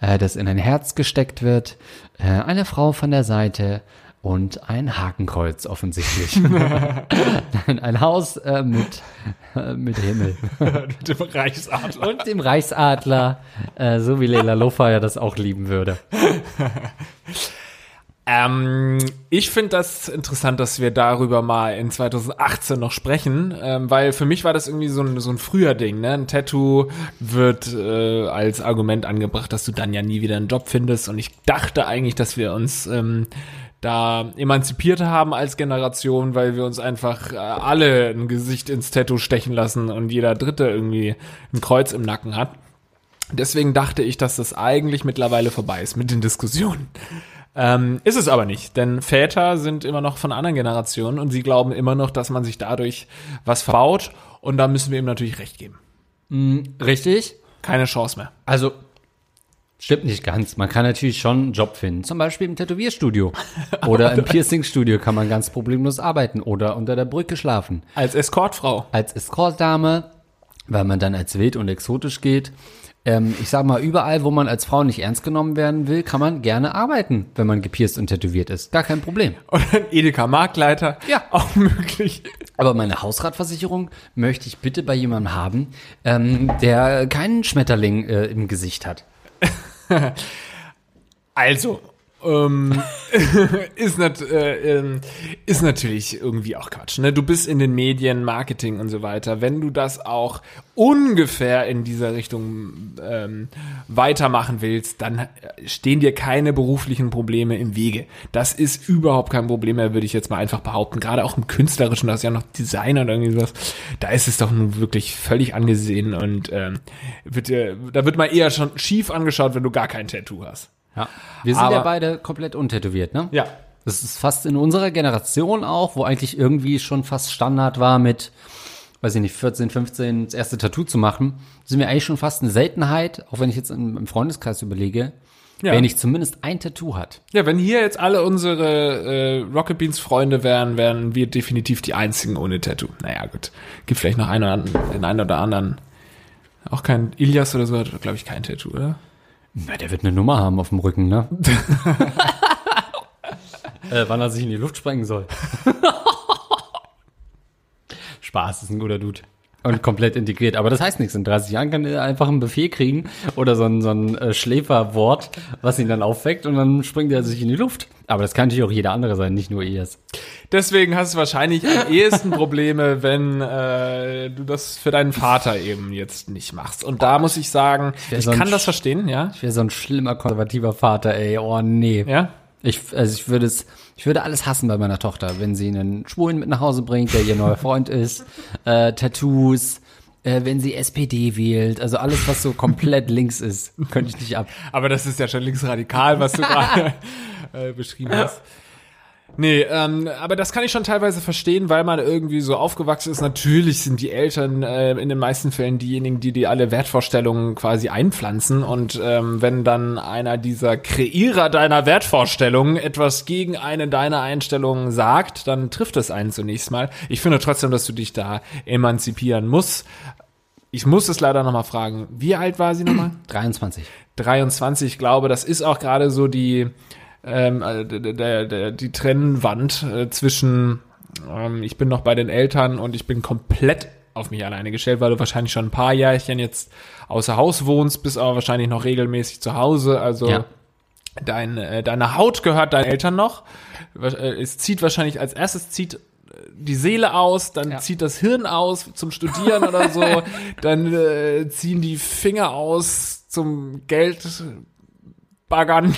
äh, das in ein Herz gesteckt wird, äh, eine Frau von der Seite und ein Hakenkreuz offensichtlich. Nein, ein Haus äh, mit, äh, mit Himmel. Mit dem Reichsadler. Und dem Reichsadler, äh, so wie Leila Lofa ja das auch lieben würde. Ähm, ich finde das interessant, dass wir darüber mal in 2018 noch sprechen, ähm, weil für mich war das irgendwie so ein, so ein früher Ding. Ne? Ein Tattoo wird äh, als Argument angebracht, dass du dann ja nie wieder einen Job findest. Und ich dachte eigentlich, dass wir uns ähm, da emanzipiert haben als Generation, weil wir uns einfach äh, alle ein Gesicht ins Tattoo stechen lassen und jeder Dritte irgendwie ein Kreuz im Nacken hat. Deswegen dachte ich, dass das eigentlich mittlerweile vorbei ist mit den Diskussionen. Ähm, ist es aber nicht, denn Väter sind immer noch von anderen Generationen und sie glauben immer noch, dass man sich dadurch was verbaut und da müssen wir ihm natürlich recht geben. Richtig? Keine Chance mehr. Also, stimmt nicht ganz. Man kann natürlich schon einen Job finden. Zum Beispiel im Tätowierstudio. Oder im Piercingstudio kann man ganz problemlos arbeiten. Oder unter der Brücke schlafen. Als Escortfrau. Als Escortdame, weil man dann als wild und exotisch geht. Ähm, ich sag mal, überall, wo man als Frau nicht ernst genommen werden will, kann man gerne arbeiten, wenn man gepierst und tätowiert ist. Gar kein Problem. Oder ein Edeka-Marktleiter. Ja. Auch möglich. Aber meine Hausratversicherung möchte ich bitte bei jemandem haben, ähm, der keinen Schmetterling äh, im Gesicht hat. Also, ist, nat äh, ähm, ist natürlich irgendwie auch Quatsch. Ne? Du bist in den Medien, Marketing und so weiter. Wenn du das auch ungefähr in dieser Richtung ähm, weitermachen willst, dann stehen dir keine beruflichen Probleme im Wege. Das ist überhaupt kein Problem mehr, würde ich jetzt mal einfach behaupten. Gerade auch im Künstlerischen, das ist ja noch Designer oder irgendwie sowas. Da ist es doch nun wirklich völlig angesehen und ähm, wird, dir- da wird mal eher schon schief angeschaut, wenn du gar kein Tattoo hast. Ja. Wir sind Aber- ja beide komplett untätowiert, ne? Ja, Das ist fast in unserer Generation auch, wo eigentlich irgendwie schon fast Standard war mit, weiß ich nicht, 14, 15 das erste Tattoo zu machen, sind wir eigentlich schon fast eine Seltenheit, auch wenn ich jetzt im Freundeskreis überlege, Ja. wer nicht zumindest ein Tattoo hat. Ja, wenn hier jetzt alle unsere äh, Rocket Beans Freunde wären, wären wir definitiv die einzigen ohne Tattoo. Naja, gut. Gibt vielleicht noch einen oder anderen, den einen oder anderen. Auch kein Ilias oder so hat, glaube ich, kein Tattoo, oder? Na, der wird eine Nummer haben auf dem Rücken, ne? äh, wann er sich in die Luft sprengen soll. Spaß, ist ein guter Dude. Und komplett integriert. Aber das heißt nichts. In 30 Jahren kann er einfach einen Befehl kriegen oder so ein, so ein äh, Schläferwort, was ihn dann aufweckt und dann springt er sich in die Luft. Aber das kann natürlich auch jeder andere sein, nicht nur ES. Deswegen hast du wahrscheinlich am ehesten Probleme, wenn äh, du das für deinen Vater eben jetzt nicht machst. Und da muss ich sagen, ich so ein kann das verstehen, ja. Ich wäre so ein schlimmer konservativer Vater, ey. Oh nee. Ja. Ich, also ich würde es, ich würde alles hassen bei meiner Tochter, wenn sie einen Schwulen mit nach Hause bringt, der ihr neuer Freund ist, äh, Tattoos, äh, wenn sie SPD wählt, also alles, was so komplett links ist, könnte ich nicht ab. Aber das ist ja schon linksradikal, was du gerade äh, beschrieben hast. Nee, ähm, aber das kann ich schon teilweise verstehen, weil man irgendwie so aufgewachsen ist. Natürlich sind die Eltern äh, in den meisten Fällen diejenigen, die dir alle Wertvorstellungen quasi einpflanzen. Und ähm, wenn dann einer dieser Kreierer deiner Wertvorstellungen etwas gegen eine deiner Einstellungen sagt, dann trifft es einen zunächst mal. Ich finde trotzdem, dass du dich da emanzipieren musst. Ich muss es leider nochmal fragen. Wie alt war sie nochmal? 23. 23, ich glaube, das ist auch gerade so die, ähm, äh, der, der, der, die Trennwand äh, zwischen, ähm, ich bin noch bei den Eltern und ich bin komplett auf mich alleine gestellt, weil du wahrscheinlich schon ein paar Jahrchen jetzt außer Haus wohnst, bist aber wahrscheinlich noch regelmäßig zu Hause. Also Ja. dein, äh, deine Haut gehört deinen Eltern noch. Äh, Es zieht wahrscheinlich als erstes zieht äh, die Seele aus, dann Ja. zieht das Hirn aus zum Studieren oder so, dann äh, ziehen die Finger aus zum Geld baggern.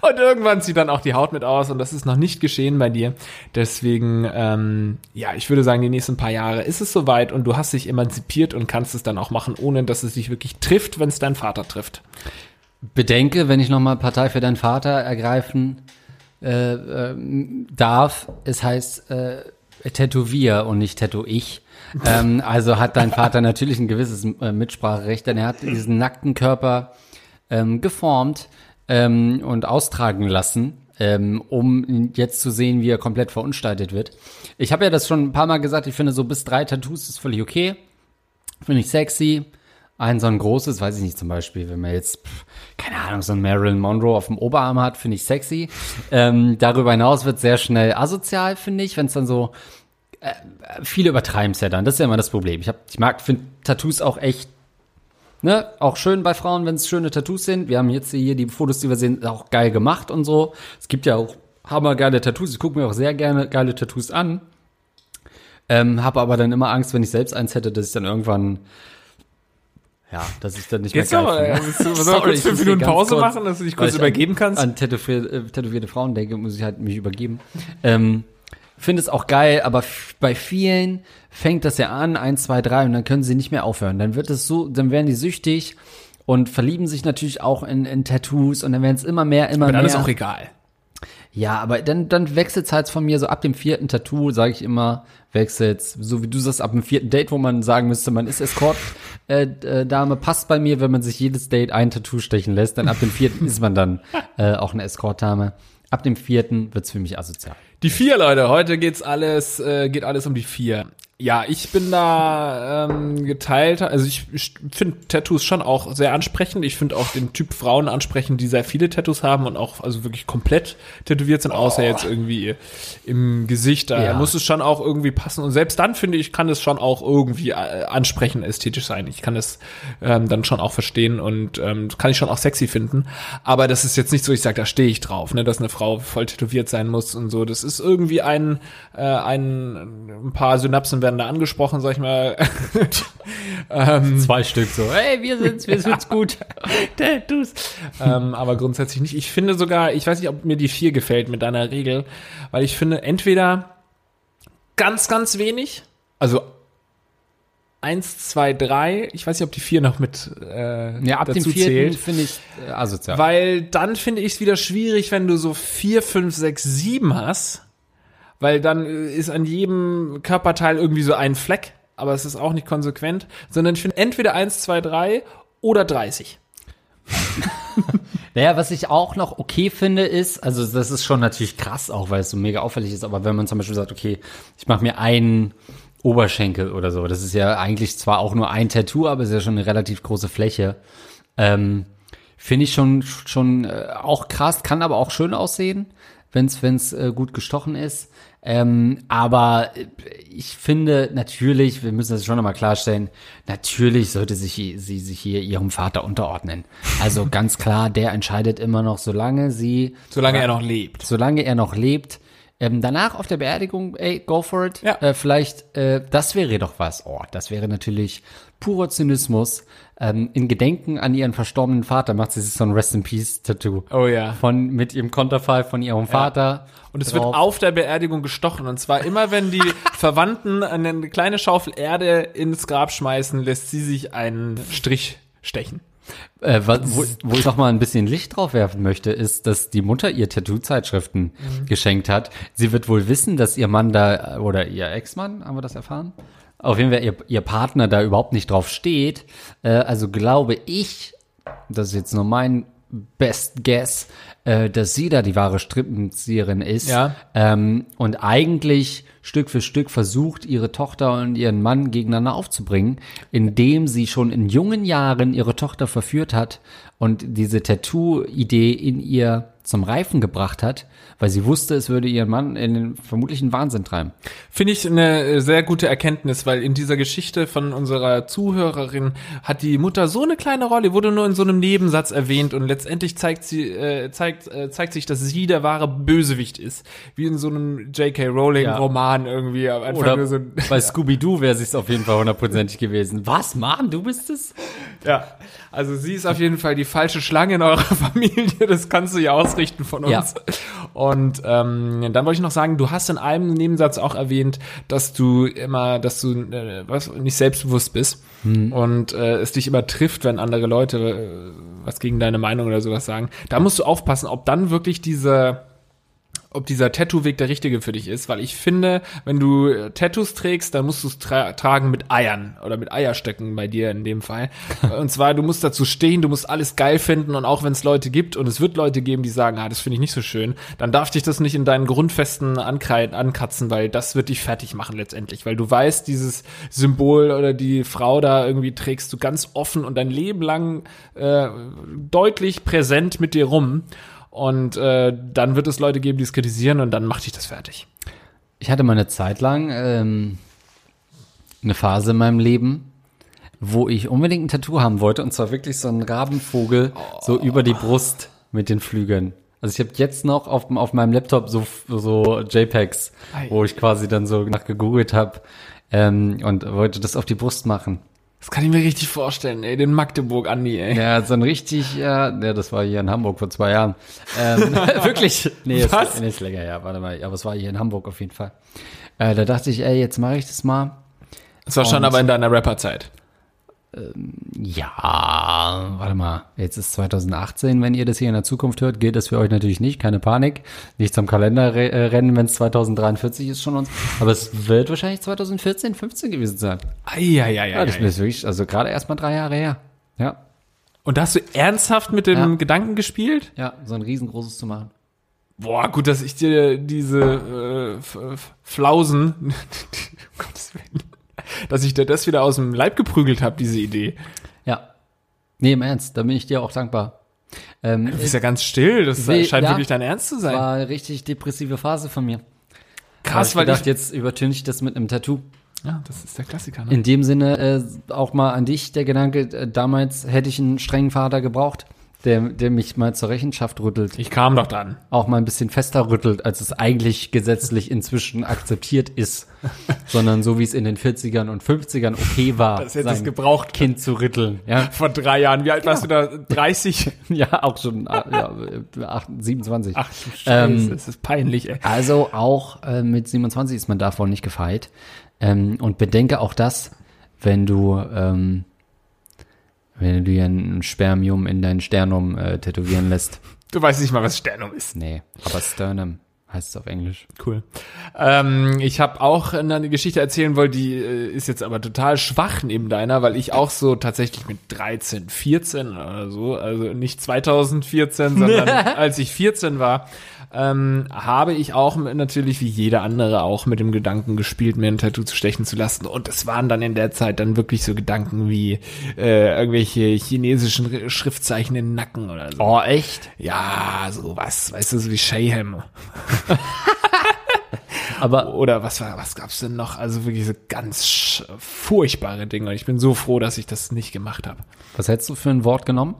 Und irgendwann zieht dann auch die Haut mit aus und das ist noch nicht geschehen bei dir. Deswegen, ähm, ja, ich würde sagen, die nächsten paar Jahre ist es soweit und du hast dich emanzipiert und kannst es dann auch machen, ohne dass es dich wirklich trifft, wenn es dein Vater trifft. Bedenke, wenn ich nochmal Partei für deinen Vater ergreifen äh, ähm, darf, es heißt äh, Tätowier und nicht Tattoo ich. ähm, also hat dein Vater natürlich ein gewisses äh, Mitspracherecht, denn er hat diesen nackten Körper ähm, geformt ähm, und austragen lassen, ähm, um jetzt zu sehen, wie er komplett verunstaltet wird. Ich habe ja das schon ein paar Mal gesagt, ich finde so bis drei Tattoos ist völlig okay. Finde ich sexy. Ein so ein großes, weiß ich nicht, zum Beispiel, wenn man jetzt, pff, keine Ahnung, so ein Marilyn Monroe auf dem Oberarm hat, finde ich sexy. Ähm, darüber hinaus wird sehr schnell asozial, finde ich, wenn es dann so, äh, viele übertreiben es ja dann. Das ist ja immer das Problem. Ich, hab, ich mag, finde Tattoos auch echt, ne, auch schön bei Frauen, wenn es schöne Tattoos sind. Wir haben jetzt hier die Fotos, die wir sehen, auch geil gemacht und so. Es gibt ja auch hammergeile Tattoos. Ich gucke mir auch sehr gerne geile Tattoos an. Ähm, habe aber dann immer Angst, wenn ich selbst eins hätte, dass ich dann irgendwann ja, dass ich dann nicht Jetzt mehr geil aber, sollen wir Sorry, kurz ich fünf Minuten Pause kurz- machen, dass du dich kurz übergeben an, kannst? An tätowierte, äh, tätowierte Frauen denke, muss ich halt mich übergeben. Ähm, Finde es auch geil, aber bei vielen fängt das ja an, eins, zwei, drei, und dann können sie nicht mehr aufhören. Dann wird es so, dann werden die süchtig und verlieben sich natürlich auch in, in Tattoos und dann werden es immer mehr, immer Aber dann mehr. ist auch egal. Ja, aber dann, dann wechselt halt von mir so ab dem vierten Tattoo, sage ich immer, wechselt's. So wie du sagst, ab dem vierten Date, wo man sagen müsste, man ist Escort, äh, äh, Dame, passt bei mir, wenn man sich jedes Date ein Tattoo stechen lässt. Dann ab dem vierten ist man dann äh, auch eine Escort-Dame. Ab dem vierten wird's für mich asozial. Die vier, Leute, heute geht's alles, äh, geht alles um die vier. Ja, ich bin da ähm, geteilt. Also ich, ich finde Tattoos schon auch sehr ansprechend. Ich finde auch den Typ Frauen ansprechend, die sehr viele Tattoos haben und auch also wirklich komplett tätowiert sind, außer jetzt irgendwie im Gesicht. Da Ja. muss es schon auch irgendwie passen. Und selbst dann finde ich, kann es schon auch irgendwie äh, ansprechend ästhetisch sein. Ich kann es ähm, dann schon auch verstehen und ähm, kann ich schon auch sexy finden. Aber das ist jetzt nicht so, ich sage, da stehe ich drauf, ne, dass eine Frau voll tätowiert sein muss und so. Das ist irgendwie ein, äh, ein, ein paar Synapsen werden da angesprochen, sag ich mal. ähm, Zwei Stück so. Hey, wir sind's, wir sind's gut. Tattoos. ähm, aber grundsätzlich nicht. Ich finde sogar, ich weiß nicht, ob mir die vier gefällt mit deiner Regel, weil ich finde entweder ganz, ganz wenig, also eins, zwei, drei, ich weiß nicht, ob die vier noch mit äh, Ja, ab dem dazu vierten zählt. finde ich äh, asozial. Weil dann finde ich es wieder schwierig, wenn du so vier, fünf, sechs, sieben hast, weil dann äh, ist an jedem Körperteil irgendwie so ein Fleck, aber es ist auch nicht konsequent, sondern ich finde entweder eins, zwei, drei oder 30. Naja, was ich auch noch okay finde, ist, also das ist schon natürlich krass auch, weil es so mega auffällig ist, aber wenn man zum Beispiel sagt, okay, ich mache mir einen Oberschenkel oder so, das ist ja eigentlich zwar auch nur ein Tattoo, aber es ist ja schon eine relativ große Fläche, ähm, finde ich schon, schon äh, auch krass, kann aber auch schön aussehen, wenn es äh, gut gestochen ist. Ähm, aber äh, ich finde natürlich, wir müssen das schon nochmal klarstellen, natürlich sollte sich sie sich hier ihrem Vater unterordnen. Also ganz klar, der entscheidet immer noch, solange sie, Solange er noch lebt. solange er noch lebt. Ähm, danach auf der Beerdigung, ey, go for it. Ja. Äh, vielleicht, äh, das wäre doch was. Oh, das wäre natürlich purer Zynismus. Ähm, in Gedenken an ihren verstorbenen Vater macht sie sich so ein Rest in Peace Tattoo. Oh ja. Von, mit ihrem Konterfei von ihrem Vater. Und es drauf. wird auf der Beerdigung gestochen. Und zwar immer, wenn die Verwandten eine kleine Schaufel Erde ins Grab schmeißen, lässt sie sich einen Strich stechen. Äh, wo, wo ich noch mal ein bisschen Licht drauf werfen möchte, ist, dass die Mutter ihr Tattoo-Zeitschriften geschenkt hat. Sie wird wohl wissen, dass ihr Mann da, oder ihr Ex-Mann, haben wir das erfahren? Auf jeden Fall ihr, ihr Partner da überhaupt nicht drauf steht. Äh, also glaube ich, das ist jetzt nur mein Best Guess, äh, dass sie da die wahre Strippenzieherin ist. Ja. Ähm, und eigentlich Stück für Stück versucht, ihre Tochter und ihren Mann gegeneinander aufzubringen, indem sie schon in jungen Jahren ihre Tochter verführt hat und diese Tattoo-Idee in ihr zum Reifen gebracht hat, weil sie wusste, es würde ihren Mann in den vermutlichen Wahnsinn treiben. Finde ich eine äh, sehr gute Erkenntnis, weil in dieser Geschichte von unserer Zuhörerin hat die Mutter so eine kleine Rolle, wurde nur in so einem Nebensatz erwähnt und letztendlich zeigt sie äh, zeigt äh, zeigt sich, dass sie der wahre Bösewicht ist, wie in so einem J.K. Rowling Ja. Roman irgendwie aber einfach Oder nur so bei Scooby-Doo wäre es auf jeden Fall hundertprozentig gewesen. Was, Mann, du bist es? ja, also sie ist auf jeden Fall die falsche Schlange in eurer Familie, das kannst du ja ausrichten von uns. Ja. Und ähm, dann wollte ich noch sagen, du hast in einem Nebensatz auch erwähnt, dass du immer, dass du äh, was nicht selbstbewusst bist und äh, es dich immer trifft, wenn andere Leute äh, was gegen deine Meinung oder sowas sagen. Da musst du aufpassen, ob dann wirklich diese ob dieser Tattoo-Weg der richtige für dich ist, weil ich finde, wenn du äh, Tattoos trägst, dann musst du es tra tragen mit Eiern oder mit Eierstöcken bei dir in dem Fall. und zwar, du musst dazu stehen, du musst alles geil finden und auch wenn es Leute gibt und es wird Leute geben, die sagen, ah, das finde ich nicht so schön, dann darf dich das nicht in deinen Grundfesten ankreiden, ankatzen, weil das wird dich fertig machen letztendlich, weil du weißt, dieses Symbol oder die Frau da irgendwie trägst du ganz offen und dein Leben lang äh, deutlich präsent mit dir rum. Und äh, dann wird es Leute geben, die es kritisieren und dann macht dich das fertig. Ich hatte mal eine Zeit lang ähm, eine Phase in meinem Leben, wo ich unbedingt ein Tattoo haben wollte und zwar wirklich so ein Rabenvogel so über die Brust mit den Flügeln. Also ich habe jetzt noch auf, auf meinem Laptop so, so JPEGs, Ei. wo ich quasi dann so nach gegoogelt habe ähm, und wollte das auf die Brust machen. Das kann ich mir richtig vorstellen, ey, den Magdeburg Andi, ey. Ja, so ein richtig, ja, ja, das war hier in Hamburg vor zwei Jahren. Ähm, wirklich? Nee, Was? ist, nee, ist länger, ja, warte mal, aber es war hier in Hamburg auf jeden Fall. Äh, da dachte ich, ey, jetzt mache ich das mal. Das war schon Und- aber in deiner Rapperzeit. Ja, warte mal, jetzt ist 2018, wenn ihr das hier in der Zukunft hört, gilt das für euch natürlich nicht, keine Panik. Nicht zum Kalender äh, rennen, wenn es 2043 ist schon uns. Aber es wird wahrscheinlich 2014, 15 gewesen sein. Eieieiei. Ja, das ist wirklich, also gerade erst mal drei Jahre her. Ja, Und da hast du ernsthaft mit dem Ja. Gedanken gespielt? ja, so ein riesengroßes zu machen. Boah, gut, dass ich dir diese äh, Flausen, um Gottes Willen, dass ich dir das wieder aus dem Leib geprügelt habe, diese Idee. Ja. Nee, im Ernst, da bin ich dir auch dankbar. Ähm, Du bist ja ganz still, das Nee, scheint ja. wirklich dein Ernst zu sein. war eine richtig depressive Phase von mir. Krass, Hab weil ich gedacht, ich, jetzt übertöne ich das mit einem Tattoo. ja, das ist der Klassiker, ne? In dem Sinne äh, auch mal an dich der Gedanke, äh, damals hätte ich einen strengen Vater gebraucht, der, der mich mal zur Rechenschaft rüttelt. Ich kam doch dann. Auch mal ein bisschen fester rüttelt, als es eigentlich gesetzlich inzwischen akzeptiert ist. Sondern so wie es in den 40ern und 50ern okay war, Das hätte es gebraucht. Kind zu rütteln. Ja, Vor drei Jahren. Wie alt warst du da? 30? ja auch schon äh, ja, äh, acht- 27. Ach du Scheiße, Ähm, das ist peinlich, ey. Also auch äh, mit 27 ist man davon nicht gefeit. Ähm, und bedenke auch das, wenn du, ähm, wenn du dir ein Spermium in dein Sternum äh, tätowieren lässt. Du weißt nicht mal, was Sternum ist. Nee, aber Sternum heißt es auf Englisch. Cool. Ähm, ich habe auch eine Geschichte erzählen wollen, die äh, ist jetzt aber total schwach neben deiner, weil ich auch so tatsächlich mit 13, 14 oder so, also nicht 2014, sondern als ich 14 war, ähm, habe ich auch natürlich wie jeder andere auch mit dem Gedanken gespielt, mir ein Tattoo zu stechen zu lassen. Und es waren dann in der Zeit dann wirklich so Gedanken wie äh, irgendwelche chinesischen Schriftzeichen im Nacken oder so. Oh, echt? Ja, sowas, weißt du, so wie Shayham. Aber Oder was war, was gab's denn noch? Also wirklich so ganz furchtbare Dinge. Und ich bin so froh, dass ich das nicht gemacht habe. was hättest du für ein Wort genommen?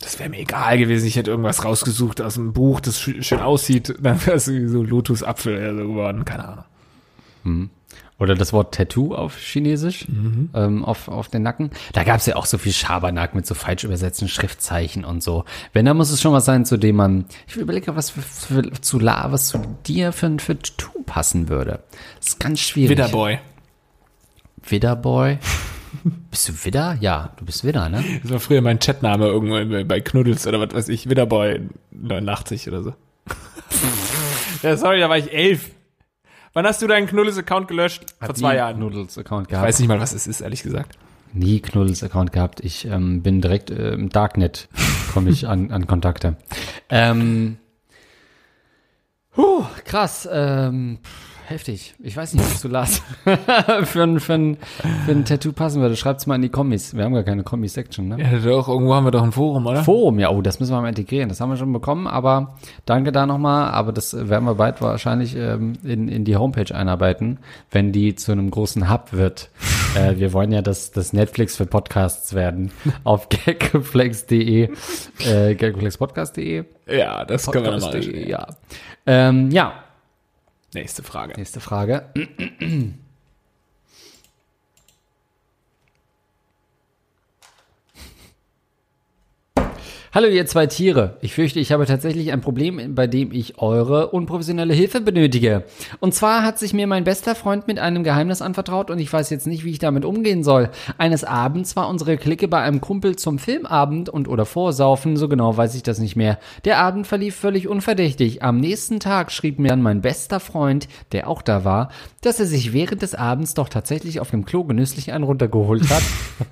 Das wäre mir egal gewesen. Ich hätte irgendwas rausgesucht aus dem Buch, das sch- schön aussieht. Dann wäre es irgendwie so Lotus-Apfel geworden. Keine Ahnung. Oder das Wort Tattoo auf Chinesisch, ähm, auf, auf den Nacken. Da gab es ja auch so viel Schabernack mit so falsch übersetzten Schriftzeichen und so. Wenn, dann muss es schon was sein, zu dem man, ich überlege, was für, für, zu La, was zu dir für ein Tattoo passen würde. Das ist ganz schwierig. Widderboy. Widderboy. Bist du Widder? Ja, du bist Widder, ne? Das war früher mein Chatname irgendwo bei- Knuddels oder was weiß ich. Widderboy 89 oder so. ja, sorry, da war ich elf. Wann hast du deinen Knuddels-Account gelöscht? Vor zwei Jahren. Knuddels-Account Ich gehabt. weiß nicht mal, was es ist, ehrlich gesagt. Nie Knuddels-Account gehabt. Ich ähm, bin direkt äh, im Darknet, komme ich an, an Kontakte. Ähm, huh, krass. Ähm, heftig. Ich weiß nicht, was du las für, ein, für, ein, für ein Tattoo passen würde. Schreibt's mal in die Kommis. Wir haben gar keine Kommis-Section, ne? Ja, doch, irgendwo haben wir doch ein Forum, oder? Forum, ja, oh, das müssen wir mal integrieren. Das haben wir schon bekommen, aber danke da nochmal. Aber das werden wir bald wahrscheinlich ähm, in, in die Homepage einarbeiten, wenn die zu einem großen Hub wird. äh, wir wollen ja das, das Netflix für Podcasts werden. Auf gaggeflex.de, äh, gaggeflexpodcast.de. ja, das können wir. Podcast.de, ja. Ähm, ja, Nächste Frage. nächste Frage. Hallo ihr zwei Tiere. Ich fürchte, ich habe tatsächlich ein Problem, bei dem ich eure unprofessionelle Hilfe benötige. Und zwar hat sich mir mein bester Freund mit einem Geheimnis anvertraut und ich weiß jetzt nicht, wie ich damit umgehen soll. Eines Abends war unsere Clique bei einem Kumpel zum Filmabend und oder Vorsaufen, so genau weiß ich das nicht mehr. Der Abend verlief völlig unverdächtig. Am nächsten Tag schrieb mir dann mein bester Freund, der auch da war, dass er sich während des Abends doch tatsächlich auf dem Klo genüsslich einen runtergeholt hat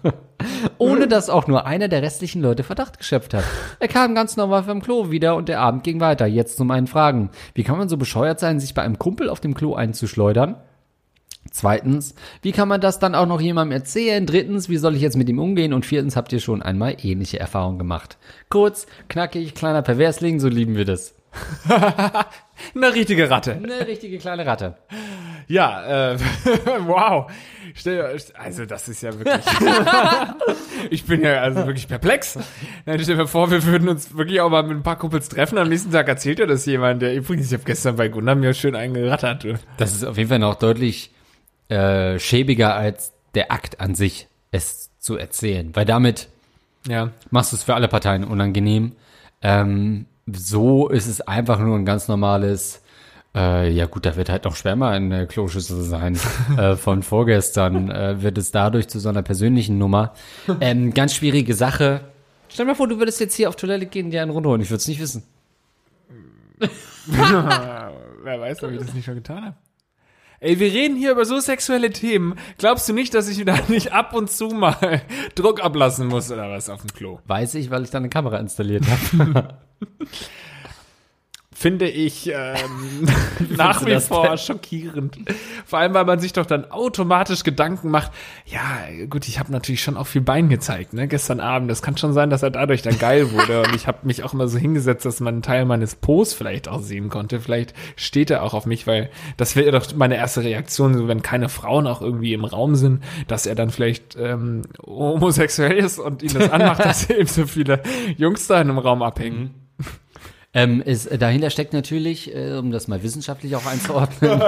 ohne dass auch nur einer der restlichen Leute Verdacht geschöpft hat. Er kam ganz normal vom Klo wieder und der Abend ging weiter. Jetzt zu meinen Fragen. Wie kann man so bescheuert sein, sich bei einem Kumpel auf dem Klo einzuschleudern? Zweitens, wie kann man das dann auch noch jemandem erzählen? Drittens, wie soll ich jetzt mit ihm umgehen? Und viertens, habt ihr schon einmal ähnliche Erfahrungen gemacht? Kurz, knackig, kleiner Perversling, so lieben wir das. Eine richtige Ratte. Eine richtige kleine Ratte. Ja, äh, wow. Also das ist ja wirklich. ich bin ja also wirklich perplex. Dann stell dir vor, wir würden uns wirklich auch mal mit ein paar Kumpels treffen. Am nächsten Tag erzählt er das jemand, der übrigens, ich habe gestern bei Gunnar mir schön eingerattert. Das ist auf jeden Fall noch deutlich äh, schäbiger als der Akt an sich, es zu erzählen. Weil damit Ja. machst du es für alle Parteien unangenehm. Ähm, so ist es einfach nur ein ganz normales, äh, ja gut, da wird halt noch schwärmer in der Kloschüssel sein. äh, von vorgestern äh, wird es dadurch zu so einer persönlichen Nummer. Ähm, ganz schwierige Sache. Stell dir mal vor, du würdest jetzt hier auf Toilette gehen, dir einen runterholen. Ich würde es nicht wissen. Wer weiß, ob ich das nicht schon getan habe. Ey, wir reden hier über so sexuelle Themen. Glaubst du nicht, dass ich wieder nicht ab und zu mal Druck ablassen muss oder was auf dem Klo? Weiß ich, weil ich da eine Kamera installiert habe. finde ich ähm, nach wie vor denn? schockierend. Vor allem, weil man sich doch dann automatisch Gedanken macht, ja, gut, ich habe natürlich schon auch viel Bein gezeigt, ne, gestern Abend. Das kann schon sein, dass er dadurch dann geil wurde. Und ich habe mich auch immer so hingesetzt, dass man einen Teil meines Po's vielleicht auch sehen konnte. Vielleicht steht er auch auf mich, weil das wäre doch meine erste Reaktion, so wenn keine Frauen auch irgendwie im Raum sind, dass er dann vielleicht ähm, homosexuell ist und ihn das anmacht, dass eben so viele Jungs da in einem Raum abhängen. Ähm, ist, äh, dahinter steckt natürlich, äh, um das mal wissenschaftlich auch einzuordnen,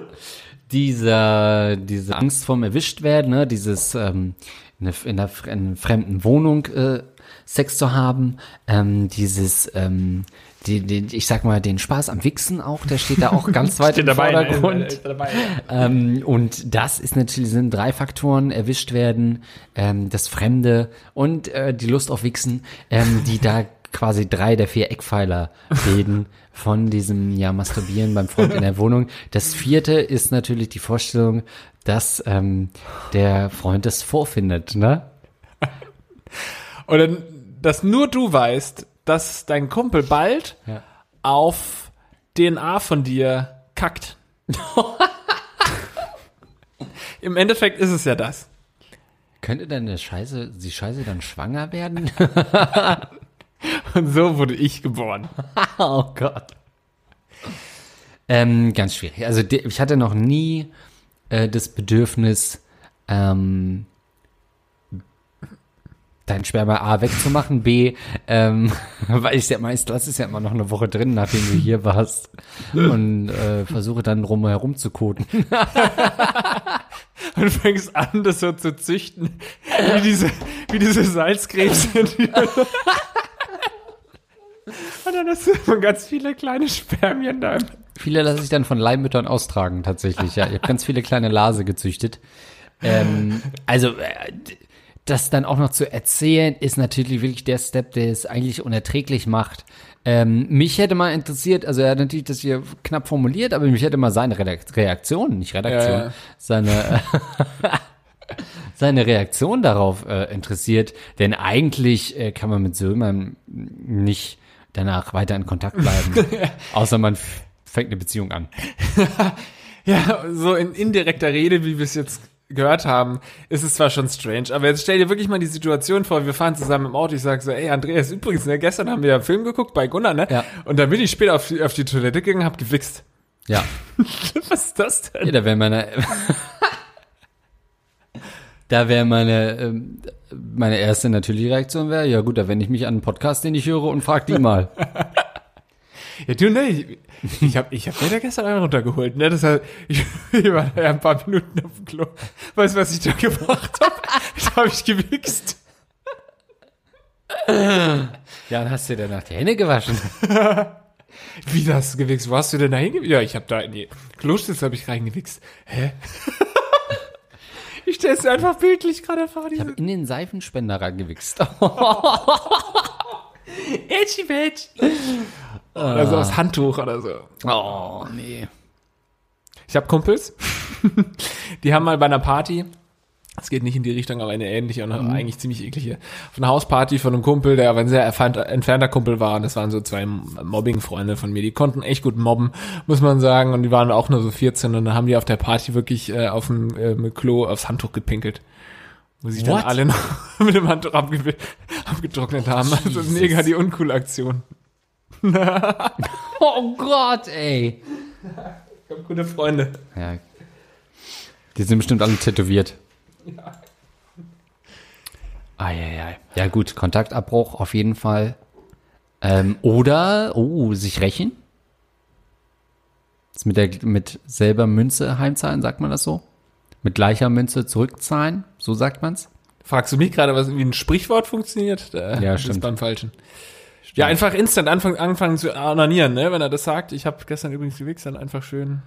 dieser, diese Angst vom Erwischtwerden, ne? dieses ähm, in, einer, in einer fr- in einer fremden Wohnung äh, Sex zu haben, ähm, dieses, ähm, die, die, ich sag mal, den Spaß am Wichsen auch, der steht da auch ganz weit im ne? Vordergrund. Ist dabei, ja. Ähm, und das ist natürlich sind drei Faktoren: erwischt werden, ähm, das Fremde und äh, die Lust auf Wichsen, ähm, die da quasi drei der vier Eckpfeiler reden von diesem ja Masturbieren beim Freund in der Wohnung. Das vierte ist natürlich die Vorstellung, dass ähm, der Freund es vorfindet, ne? Oder dass nur du weißt, dass dein Kumpel bald Ja. auf DNA von dir kackt. Im Endeffekt ist es ja das. Könnte denn eine Scheiße, die Scheiße dann schwanger werden? Und so wurde ich geboren. oh Gott. Ähm, ganz schwierig. Also die, ich hatte noch nie äh, das Bedürfnis, ähm, dein Sperma A wegzumachen, B, ähm, weil ich ja meist lass es ja immer noch eine Woche drin, nachdem du hier warst und äh, versuche dann rumherum zu koten. Und fängst an, das so zu züchten, wie diese, wie diese Salzkrebse. Und dann hast du ganz viele kleine Spermien da. Viele lasse ich dann von Leihmüttern austragen, tatsächlich. Ja, ich habe ganz viele kleine Lase gezüchtet. Ähm, also äh, das dann auch noch zu erzählen, ist natürlich wirklich der Step, der es eigentlich unerträglich macht. Ähm, mich hätte mal interessiert, also er hat natürlich das hier knapp formuliert, aber mich hätte mal seine Redakt Reaktion, nicht Redaktion, ja. seine seine Reaktion darauf äh, interessiert, denn eigentlich äh, kann man mit so jemandem nicht danach weiter in Kontakt bleiben, außer man fängt eine Beziehung an. Ja, so in indirekter Rede, wie wir es jetzt gehört haben, ist es zwar schon strange, aber jetzt stell dir wirklich mal die Situation vor, wir fahren zusammen im Auto, ich sag so, ey Andreas, übrigens, ne, gestern haben wir ja einen Film geguckt bei Gunnar, ne? Ja. Und dann bin ich später auf die, auf die Toilette gegangen, hab gewichst. Ja, Was ist das denn? ja da wäre meine da wäre meine ähm, meine erste natürliche Reaktion wäre, ja gut, da wende ich mich an einen Podcast, den ich höre und frag die mal. Ja, du, ne, ich, ich hab, ich hab mir da gestern einen runtergeholt, ne, das hat, ich, ich war da ja ein paar Minuten auf dem Klo. Weißt du, was ich da gemacht hab? Da hab ich gewichst. Ja, dann hast du dir danach die Hände gewaschen. Wie das gewichst? Wo hast du denn da hingewichst? Ja, ich hab da in die Klostütze hab ich reingewichst. Hä? ich stell's dir einfach bildlich gerade vor, Ich habe in den Seifenspender reingewichst. Edgy Badge. Oder so aufs Handtuch oder so. Oh, nee. Ich habe Kumpels, die haben mal bei einer Party, es geht nicht in die Richtung, aber eine ähnliche und eigentlich ziemlich eklige, auf einer Hausparty von einem Kumpel, der aber ein sehr entfernter Kumpel war und das waren so zwei Mobbing-Freunde von mir, die konnten echt gut mobben, muss man sagen und die waren auch nur so 14 und dann haben die auf der Party wirklich äh, auf dem äh, Klo aufs Handtuch gepinkelt. Wo sich dann What? alle noch mit dem Handtuch abge abgetrocknet haben. Also mega die uncoole Aktion. Oh Gott, ey. Ich hab gute Freunde. Ja. Die sind bestimmt alle tätowiert. Eieiei. Ja gut, Kontaktabbruch auf jeden Fall. Ähm, oder, oh, sich rächen. Das mit der mit selber Münze heimzahlen, sagt man das so? Mit gleicher Münze zurückzahlen, so sagt man's? Fragst du mich gerade, was wie ein Sprichwort funktioniert? Da Ja, stimmt. beim Falschen. Ja, einfach instant anfangen, anfangen zu onanieren, ne? Wenn er das sagt. Ich habe gestern übrigens gewichst, dann einfach schön.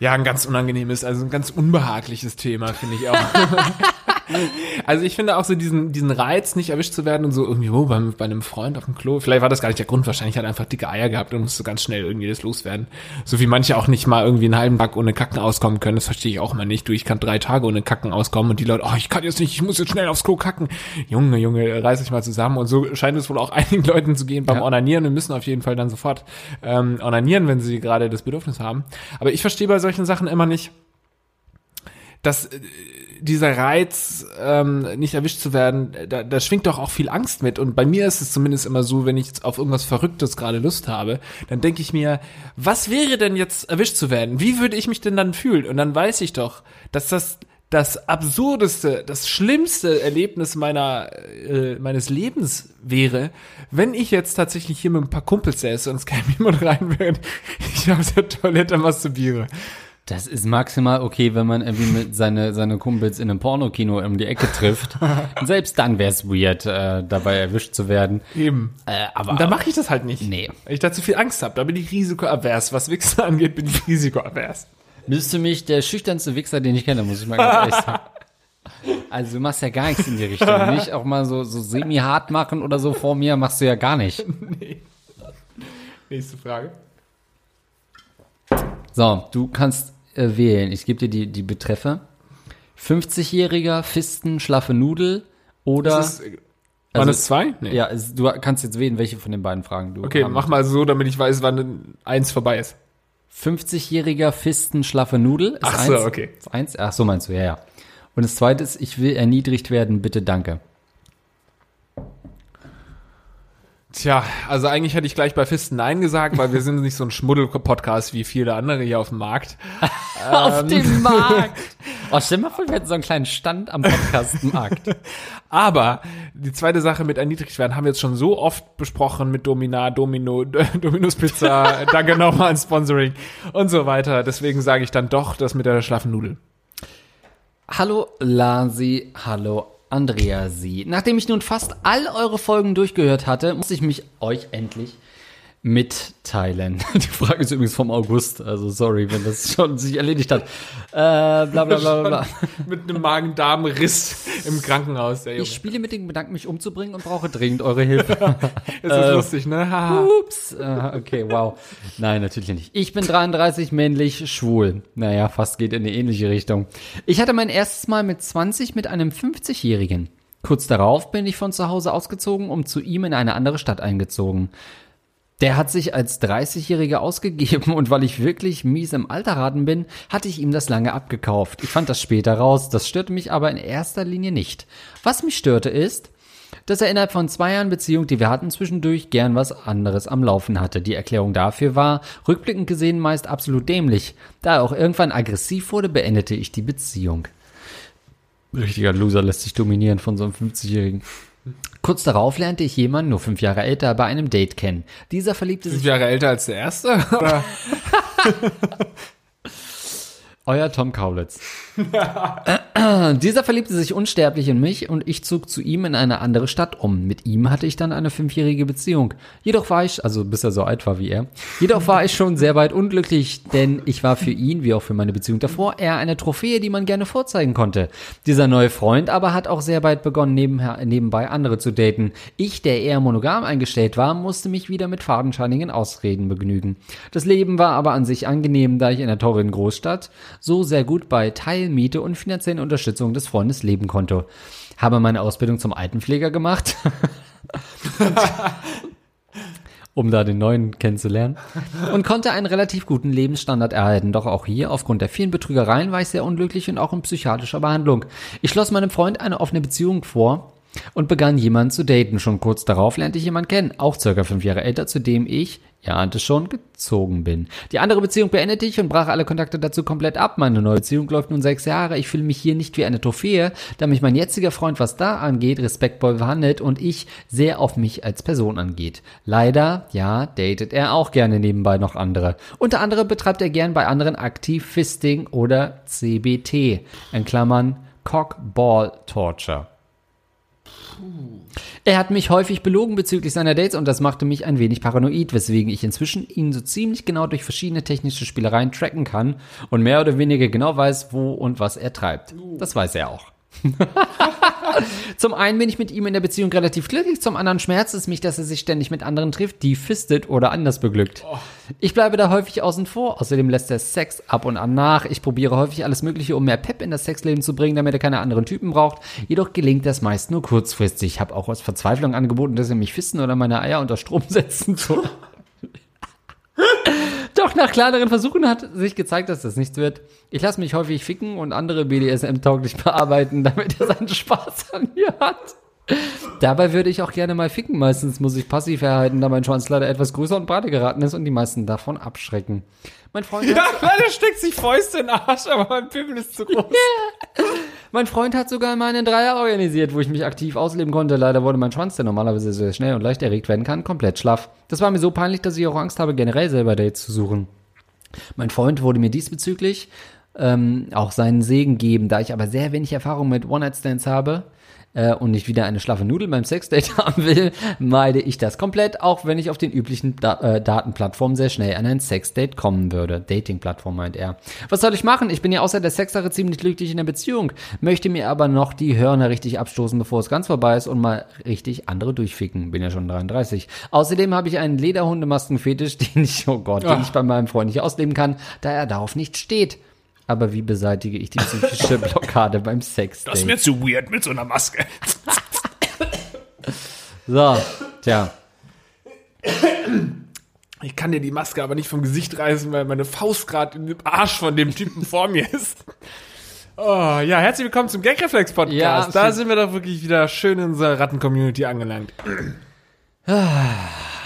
Ja, ein ganz unangenehmes, also ein ganz unbehagliches Thema, finde ich auch. also ich finde auch so diesen, diesen Reiz, nicht erwischt zu werden und so irgendwie, oh, bei, bei einem Freund auf dem Klo. Vielleicht war das gar nicht der Grund, wahrscheinlich hat er einfach dicke Eier gehabt und musste ganz schnell irgendwie das loswerden. So wie manche auch nicht mal irgendwie einen halben Tag ohne Kacken auskommen können, das verstehe ich auch mal nicht. Du, ich kann drei Tage ohne Kacken auskommen und die Leute, oh, ich kann jetzt nicht, ich muss jetzt schnell aufs Klo kacken. Junge, Junge, reiß dich mal zusammen. Und so scheint es wohl auch einigen Leuten zu gehen beim Ja. Onanieren und müssen auf jeden Fall dann sofort ähm, onanieren, wenn sie gerade das Bedürfnis haben. Aber ich verstehe bei solchen Sachen immer nicht, dass äh, dieser Reiz, ähm, nicht erwischt zu werden, da, da schwingt doch auch viel Angst mit. Und bei mir ist es zumindest immer so, wenn ich auf irgendwas Verrücktes gerade Lust habe, dann denke ich mir, was wäre denn jetzt erwischt zu werden? Wie würde ich mich denn dann fühlen? Und dann weiß ich doch, dass das das absurdeste, das schlimmste Erlebnis meiner äh, meines Lebens wäre, wenn ich jetzt tatsächlich hier mit ein paar Kumpels säße und es käme jemand rein, während ich auf der Toilette masturbiere. Das ist maximal okay, wenn man irgendwie mit seine, seine Kumpels in einem Pornokino um die Ecke trifft. Selbst dann wäre es weird, äh, dabei erwischt zu werden. Eben. Äh, aber Und da mache ich das halt nicht. Nee. Weil ich da zu viel Angst habe. Da bin ich risikoavers. Was Wichser angeht, bin ich risikoavers. bist du mich der schüchternste Wichser, den ich kenne, muss ich mal ganz ehrlich sagen. Also du machst ja gar nichts in die Richtung. Nicht auch mal so, so semi-hart machen oder so vor mir machst du ja gar nicht. Nächste Frage. So, du kannst äh, wählen. Ich gebe dir die, die Betreffe. 50-jähriger, Fisten, schlaffe Nudel oder Das ist, äh, Waren Also- es zwei? Nee. Ja, es, du kannst jetzt wählen, welche von den beiden Fragen du Okay, mach mal so, damit ich weiß, wann eins vorbei ist. 50-jähriger Fisten schlaffe Nudel ist Ach so, eins. okay. Ist eins. Ach so meinst du, ja, ja. Und das zweite ist, ich will erniedrigt werden, bitte danke. Tja, also eigentlich hätte ich gleich bei Fisten Nein gesagt, weil wir sind nicht so ein Schmuddel-Podcast wie viele andere hier auf dem Markt. Auf dem Markt. Oh, stell mal vor, wir hätten so einen kleinen Stand am Podcastmarkt. Aber die zweite Sache mit erniedrigt werden haben wir jetzt schon so oft besprochen mit Domina, Domino, Dominus Pizza, danke nochmal an Sponsoring und so weiter. Deswegen sage ich dann doch das mit der schlaffen Nudel. Hallo Lasi, hallo Andreasi. Nachdem ich nun fast all eure Folgen durchgehört hatte, muss ich mich euch endlich mitteilen. Die Frage ist übrigens vom August, also sorry, wenn das schon sich erledigt hat. Äh, bla bla bla bla. mit einem Magen-Darm-Riss im Krankenhaus, der Junge. Ich spiele mit dem Gedanken, mich umzubringen und brauche dringend eure Hilfe. Ist das lustig, ne? Ups. Äh, okay, wow. Nein, natürlich nicht. Ich bin 33, männlich, schwul. Naja, fast geht in eine ähnliche Richtung. Ich hatte mein erstes Mal mit 20 mit einem 50-Jährigen. Kurz darauf bin ich von zu Hause ausgezogen, um zu ihm in eine andere Stadt eingezogen. Der hat sich als 30-Jähriger ausgegeben und weil ich wirklich mies im Alter raten bin, hatte ich ihm das lange abgekauft. Ich fand das später raus, das störte mich aber in erster Linie nicht. Was mich störte ist, dass er innerhalb von zwei Jahren Beziehung, die wir hatten, zwischendurch gern was anderes am Laufen hatte. Die Erklärung dafür war, rückblickend gesehen meist absolut dämlich. Da er auch irgendwann aggressiv wurde, beendete ich die Beziehung. Richtiger Loser lässt sich dominieren von so einem 50-Jährigen. Kurz darauf lernte ich jemanden, nur fünf Jahre älter, bei einem Date kennen. Dieser verliebte Fünf sich. Jahre älter als der erste? Euer Tom Kaulitz. Dieser verliebte sich unsterblich in mich und ich zog zu ihm in eine andere Stadt um. Mit ihm hatte ich dann eine fünfjährige Beziehung. Jedoch war ich, also bis er so alt war wie er, jedoch war ich schon sehr weit unglücklich, denn ich war für ihn, wie auch für meine Beziehung davor, eher eine Trophäe, die man gerne vorzeigen konnte. Dieser neue Freund aber hat auch sehr bald begonnen, nebenbei andere zu daten. Ich, der eher monogam eingestellt war, musste mich wieder mit fadenscheinigen Ausreden begnügen. Das Leben war aber an sich angenehm, da ich in der teuren Großstadt so sehr gut bei Teilmiete und finanziellen Unterstützung des Freundes leben konnte. Habe meine Ausbildung zum Altenpfleger gemacht. um da den neuen kennenzulernen. Und konnte einen relativ guten Lebensstandard erhalten. Doch auch hier, aufgrund der vielen Betrügereien, war ich sehr unglücklich und auch in psychiatrischer Behandlung. Ich schloss meinem Freund eine offene Beziehung vor und begann jemanden zu daten. Schon kurz darauf lernte ich jemanden kennen, auch circa fünf Jahre älter, zu dem ich, ihr ahnt es schon, gezogen bin. Die andere Beziehung beendete ich und brach alle Kontakte dazu komplett ab. Meine neue Beziehung läuft nun sechs Jahre. Ich fühle mich hier nicht wie eine Trophäe, da mich mein jetziger Freund, was da angeht, respektvoll behandelt und ich sehr auf mich als Person angeht. Leider, ja, datet er auch gerne nebenbei noch andere. Unter anderem betreibt er gern bei anderen aktiv Fisting oder CBT, in Klammern Cockball Torture. Er hat mich häufig belogen bezüglich seiner Dates und das machte mich ein wenig paranoid, weswegen ich inzwischen ihn so ziemlich genau durch verschiedene technische Spielereien tracken kann und mehr oder weniger genau weiß, wo und was er treibt. Das weiß er auch. zum einen bin ich mit ihm in der Beziehung relativ glücklich, zum anderen schmerzt es mich, dass er sich ständig mit anderen trifft, die fistet oder anders beglückt. Ich bleibe da häufig außen vor, außerdem lässt er Sex ab und an nach. Ich probiere häufig alles Mögliche, um mehr Pep in das Sexleben zu bringen, damit er keine anderen Typen braucht. Jedoch gelingt das meist nur kurzfristig. Ich habe auch aus Verzweiflung angeboten, dass er mich fisten oder meine Eier unter Strom setzen soll. Doch nach kleineren Versuchen hat sich gezeigt, dass das nichts wird. Ich lasse mich häufig ficken und andere BDSM-tauglich bearbeiten, damit er seinen Spaß an mir hat. Dabei würde ich auch gerne mal ficken. Meistens muss ich passiv erhalten, da mein Schwanz leider etwas größer und breiter geraten ist und die meisten davon abschrecken. Mein Freund, Ja, hat, klar, der steckt sich Fäuste in den Arsch, aber mein Pimmel ist zu groß. mein Freund hat sogar mal einen Dreier organisiert, wo ich mich aktiv ausleben konnte. Leider wurde mein Schwanz, der normalerweise sehr schnell und leicht erregt werden kann, komplett schlaff. Das war mir so peinlich, dass ich auch Angst habe, generell selber Dates zu suchen. Mein Freund wurde mir diesbezüglich ähm, auch seinen Segen geben, da ich aber sehr wenig Erfahrung mit One-Night-Stands habe äh, und nicht wieder eine schlaffe Nudel beim Sexdate haben will, meide ich das komplett, auch wenn ich auf den üblichen da äh, Datenplattformen sehr schnell an ein Sexdate kommen würde. Dating-Plattform meint er. Was soll ich machen? Ich bin ja außer der Sexsache ziemlich glücklich in der Beziehung, möchte mir aber noch die Hörner richtig abstoßen, bevor es ganz vorbei ist und mal richtig andere durchficken. Bin ja schon 33. Außerdem habe ich einen Lederhundemaskenfetisch, den ich, oh Gott, den Ach. ich bei meinem Freund nicht ausleben kann, da er darauf nicht steht. Aber wie beseitige ich die psychische Blockade beim Sexdate? zu weird mit so einer Maske. So, tja. Ich kann dir die Maske aber nicht vom Gesicht reißen, weil meine Faust gerade in dem Arsch von dem Typen vor mir ist. Oh, ja, herzlich willkommen zum Gagreflex-Podcast. Ja, da sind wir doch wirklich wieder schön in unserer Ratten-Community angelangt.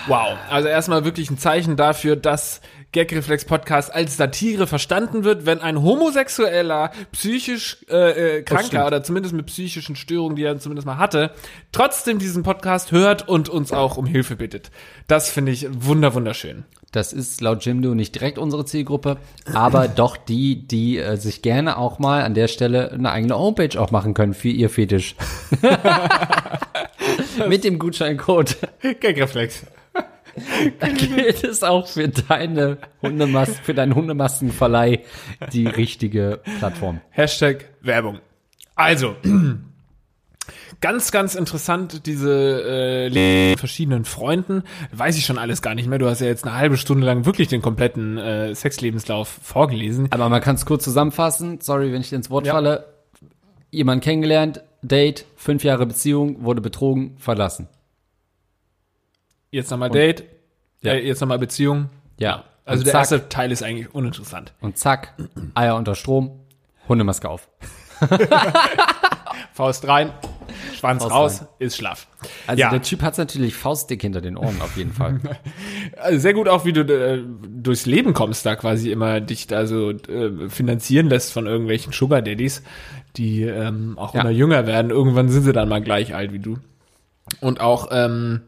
Wow, also erstmal wirklich ein Zeichen dafür, dass Gagreflex Podcast als Satire verstanden wird, wenn ein homosexueller, psychisch äh, äh, kranker oder zumindest mit psychischen Störungen, die er zumindest mal hatte, trotzdem diesen Podcast hört und uns auch um Hilfe bittet. Das finde ich wunder wunderschön. Das ist laut Jimdo nicht direkt unsere Zielgruppe, aber doch die, die äh, sich gerne auch mal an der Stelle eine eigene Homepage auch machen können für ihr Fetisch. Mit dem Gutscheincode Gagreflex. gilt es auch für deine Hundemast, für deinen Hundemaskenverleih die richtige Plattform. Hashtag Werbung. Also, ganz, ganz interessant, diese äh, verschiedenen Freunden. Weiß ich schon alles gar nicht mehr. Du hast ja jetzt eine halbe Stunde lang wirklich den kompletten äh, Sexlebenslauf vorgelesen. Aber man kann es kurz zusammenfassen. Sorry, wenn ich dir ins Wort Ja. falle. Jemand kennengelernt, Date, fünf Jahre Beziehung, wurde betrogen, verlassen. Jetzt nochmal Date, Ja. äh, jetzt nochmal Beziehung. Ja. Also Und der zack, erste Teil ist eigentlich uninteressant. Und zack, Eier unter Strom, Hundemaske auf. Faust rein, Schwanz Faust raus, rein. ist schlaff. Also ja, der Typ hat's natürlich faustdick hinter den Ohren auf jeden Fall. also sehr gut auch, wie du äh, durchs Leben kommst, da quasi immer dich da so äh, finanzieren lässt von irgendwelchen Sugar Daddies, die ähm, auch Ja. immer jünger werden. Irgendwann sind sie dann mal gleich alt wie du. Und auch ähm,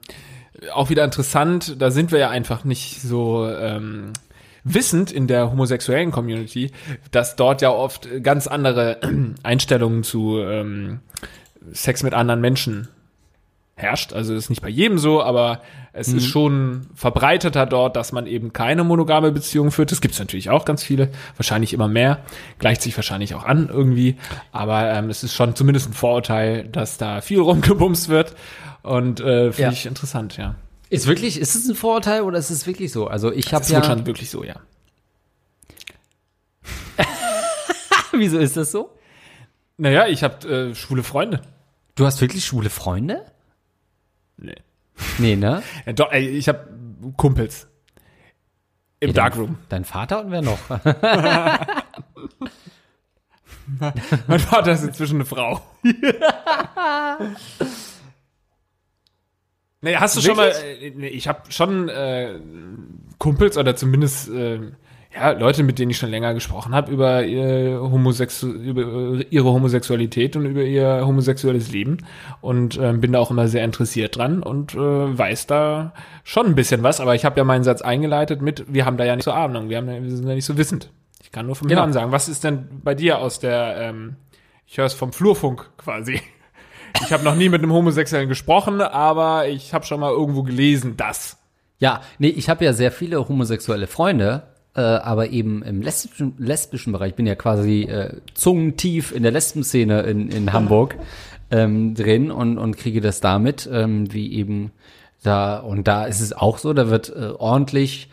auch wieder interessant, da sind wir ja einfach nicht so ähm, wissend in der homosexuellen Community, dass dort ja oft ganz andere Einstellungen zu ähm, Sex mit anderen Menschen herrscht. Also ist nicht bei jedem so, aber es ist schon verbreiteter dort, dass man eben keine monogame Beziehung führt. Das gibt es natürlich auch ganz viele, wahrscheinlich immer mehr, gleicht sich wahrscheinlich auch an irgendwie. Aber ähm, es ist schon zumindest ein Vorurteil, dass da viel rumgebumst wird. Und äh, finde Ja. ich interessant, ja. Ist wirklich, ist es ein Vorurteil oder ist es wirklich so? Also ich habe ist ja. wohl schon wirklich so, ja. Wieso ist das so? Naja, ich habe äh, schwule Freunde. Du hast wirklich schwule Freunde? Nee. Nee, ne? Ja, doch, ey, ich habe Kumpels. Im Ja, Darkroom. Dein, dein Vater und wer noch? Mein Vater ist inzwischen eine Frau. Naja, hast du schon mal, äh, nee, ich habe schon äh, Kumpels oder zumindest äh, ja, Leute, mit denen ich schon länger gesprochen habe über, ihr Homosexu über ihre Homosexualität und über ihr homosexuelles Leben und äh, bin da auch immer sehr interessiert dran und äh, weiß da schon ein bisschen was, aber ich habe ja meinen Satz eingeleitet mit, wir haben da ja nicht so Ahnung, wir, haben, wir sind ja nicht so wissend. Ich kann nur vom Genau. Hören sagen. Was ist denn bei dir aus der, ähm, ich höre es vom Flurfunk quasi. Ich habe noch nie mit einem Homosexuellen gesprochen, aber ich habe schon mal irgendwo gelesen, dass. Ja, nee, ich habe ja sehr viele homosexuelle Freunde, äh, aber eben im lesbischen, lesbischen Bereich. Ich bin ja quasi äh, zungentief in der Lesbenszene in, in Hamburg ähm, drin und, und kriege das damit, ähm, wie eben da, und da ist es auch so, da wird äh, ordentlich,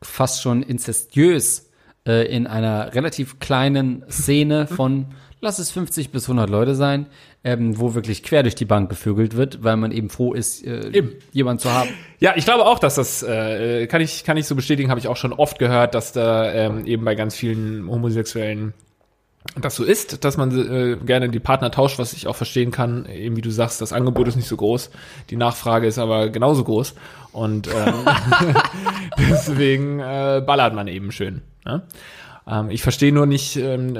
fast schon inzestiös äh, in einer relativ kleinen Szene von, lass es 50 bis 100 Leute sein, ähm, wo wirklich quer durch die Bank gevögelt wird, weil man eben froh ist, äh, Eben. jemand zu haben. Ja, ich glaube auch, dass das, äh, kann ich, kann ich so bestätigen, habe ich auch schon oft gehört, dass da ähm, eben bei ganz vielen Homosexuellen das so ist, dass man äh, gerne die Partner tauscht, was ich auch verstehen kann. Eben wie du sagst, das Angebot ist nicht so groß, die Nachfrage ist aber genauso groß und ähm, deswegen äh, ballert man eben schön. Ne? Ähm, ich verstehe nur nicht, ähm,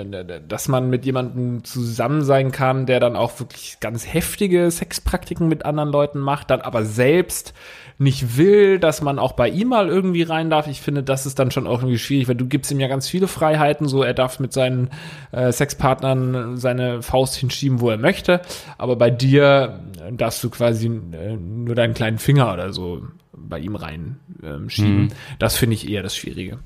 dass man mit jemandem zusammen sein kann, der dann auch wirklich ganz heftige Sexpraktiken mit anderen Leuten macht, dann aber selbst nicht will, dass man auch bei ihm mal irgendwie rein darf. Ich finde, das ist dann schon auch irgendwie schwierig, weil du gibst ihm ja ganz viele Freiheiten, so er darf mit seinen äh, Sexpartnern seine Faust hinschieben, wo er möchte, aber bei dir äh, darfst du quasi äh, nur deinen kleinen Finger oder so bei ihm rein ähm, schieben. Das finde ich eher das Schwierige.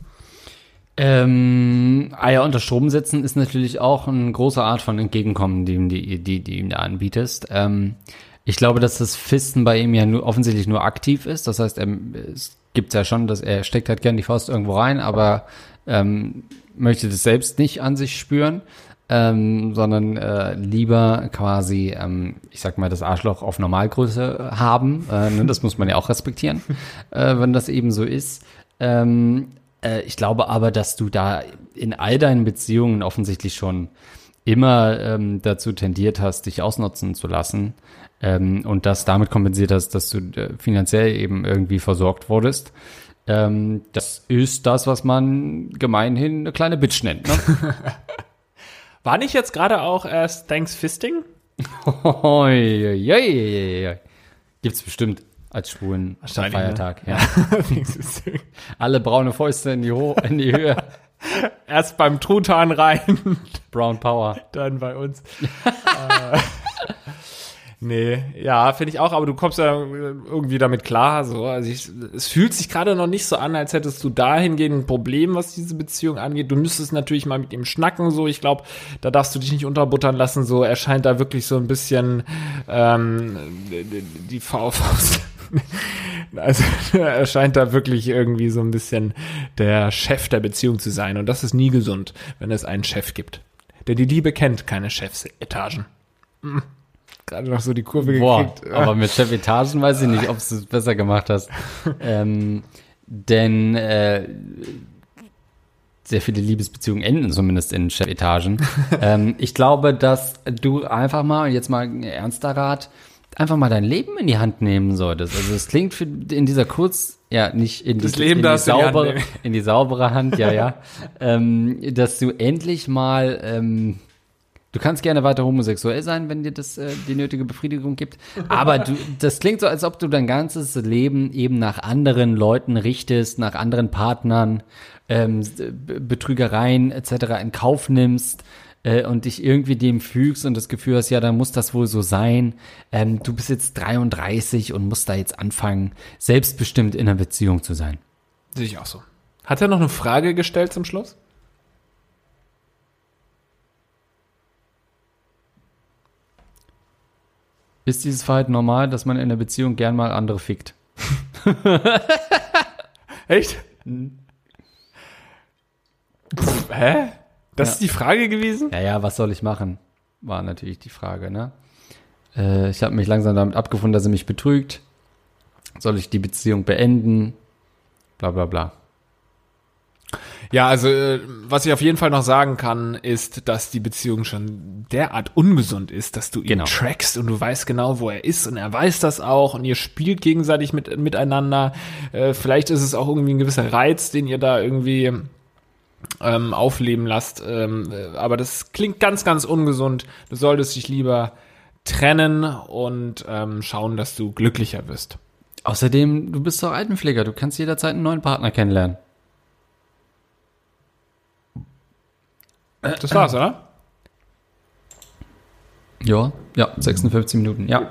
Ähm, Eier unter Strom setzen ist natürlich auch eine große Art von Entgegenkommen, die, die, die, die ihm da anbietest. Ähm, ich glaube, dass das Fisten bei ihm ja nur, offensichtlich nur aktiv ist. Das heißt, er, es gibt ja schon, dass er steckt halt gern die Faust irgendwo rein, aber ähm, möchte das selbst nicht an sich spüren. ähm, sondern äh, lieber quasi, ähm, ich sag mal, das Arschloch auf Normalgröße haben. Äh, ne, das muss man ja auch respektieren, äh, wenn das eben so ist. Ähm, äh, ich glaube aber, dass du da in all deinen Beziehungen offensichtlich schon immer ähm, dazu tendiert hast, dich ausnutzen zu lassen ähm, und das damit kompensiert hast, dass du äh, finanziell eben irgendwie versorgt wurdest. Ähm, das ist das, was man gemeinhin eine kleine Bitch nennt. Ne? War nicht jetzt gerade auch erst Thanksfisting? Gibt's bestimmt als schwulen Wahrscheinlich, Feiertag. Ja. Alle braune Fäuste in die, Ho in die Höhe. Erst beim Truthahn rein, Brown Power. dann bei uns. äh, nee, ja, finde ich auch, aber du kommst ja irgendwie damit klar. So. Also ich, es fühlt sich gerade noch nicht so an, als hättest du dahingehend ein Problem, was diese Beziehung angeht. Du müsstest natürlich mal mit ihm schnacken. So, ich glaube, da darfst du dich nicht unterbuttern lassen. So, er scheint da wirklich so ein bisschen ähm, die Faust. Also er scheint da wirklich irgendwie so ein bisschen der Chef der Beziehung zu sein. Und das ist nie gesund, wenn es einen Chef gibt. Denn die Liebe kennt keine Chefsetagen. Hm. Gerade noch so die Kurve Boah, gekriegt. aber mit Chefetagen weiß ich nicht, ob du es besser gemacht hast. ähm, denn äh, sehr viele Liebesbeziehungen enden zumindest in Chefetagen. ähm, ich glaube, dass du einfach mal, und jetzt mal ein ernster Rat, einfach mal dein Leben in die Hand nehmen solltest. Also es klingt für, in dieser kurz, ja, nicht in die, Das Leben in, die du in die saubere, in die saubere Hand, ja, ja, ähm, dass du endlich mal, ähm, du kannst gerne weiter homosexuell sein, wenn dir das äh, die nötige Befriedigung gibt, aber du, das klingt so, als ob du dein ganzes Leben eben nach anderen Leuten richtest, nach anderen Partnern, ähm, B- Betrügereien etc. in Kauf nimmst äh, und dich irgendwie dem fügst und das Gefühl hast, ja, dann muss das wohl so sein. Ähm, du bist jetzt 33 und musst da jetzt anfangen, selbstbestimmt in einer Beziehung zu sein. Sehe ich auch so. Hat er noch eine Frage gestellt zum Schluss? Ist dieses Verhalten normal, dass man in einer Beziehung gern mal andere fickt? Echt? Pff, hä? Das Ja. ist die Frage gewesen? Ja, ja, was soll ich machen? War natürlich die Frage, ne? Äh, ich habe mich langsam damit abgefunden, dass er mich betrügt. Soll ich die Beziehung beenden? Bla bla bla. Ja, also äh, was ich auf jeden Fall noch sagen kann, ist, dass die Beziehung schon derart ungesund ist, dass du ihn Genau. trackst und du weißt genau, wo er ist und er weiß das auch und ihr spielt gegenseitig mit, miteinander. Äh, vielleicht ist es auch irgendwie ein gewisser Reiz, den ihr da irgendwie ähm, aufleben lasst. Ähm, äh, aber das klingt ganz, ganz ungesund. Du solltest dich lieber trennen und ähm, schauen, dass du glücklicher wirst. Außerdem, du bist doch Altenpfleger, du kannst jederzeit einen neuen Partner kennenlernen. Das war's, oder? Ja, ja, 56 Minuten, ja.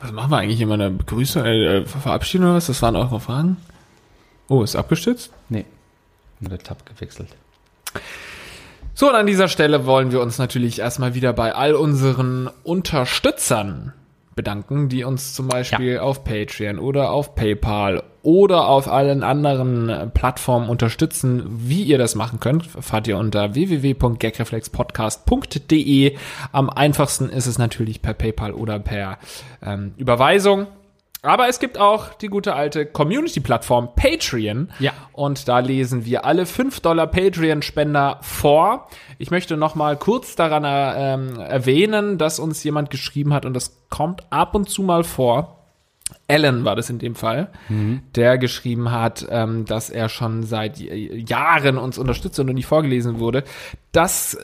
Was machen wir eigentlich immer eine Begrüßung, äh, Verabschiedung oder was? Das waren eure Fragen? Oh, ist abgestürzt? Nee, nur der Tab gewechselt. So, und an dieser Stelle wollen wir uns natürlich erstmal wieder bei all unseren Unterstützern bedanken, die uns zum Beispiel auf Patreon oder auf PayPal oder auf allen anderen äh, Plattformen unterstützen. Wie ihr das machen könnt, erfahrt ihr unter www.gagreflexpodcast.de. Am einfachsten ist es natürlich per PayPal oder per ähm, Überweisung. Aber es gibt auch die gute alte Community-Plattform Patreon. Ja. Und da lesen wir alle 5 Dollar Patreon-Spender vor. Ich möchte noch mal kurz daran äh, ähm, erwähnen, dass uns jemand geschrieben hat und das kommt ab und zu mal vor. Alan war das in dem Fall, der geschrieben hat, ähm, dass er schon seit Jahren uns unterstützt und nie vorgelesen wurde. Das äh,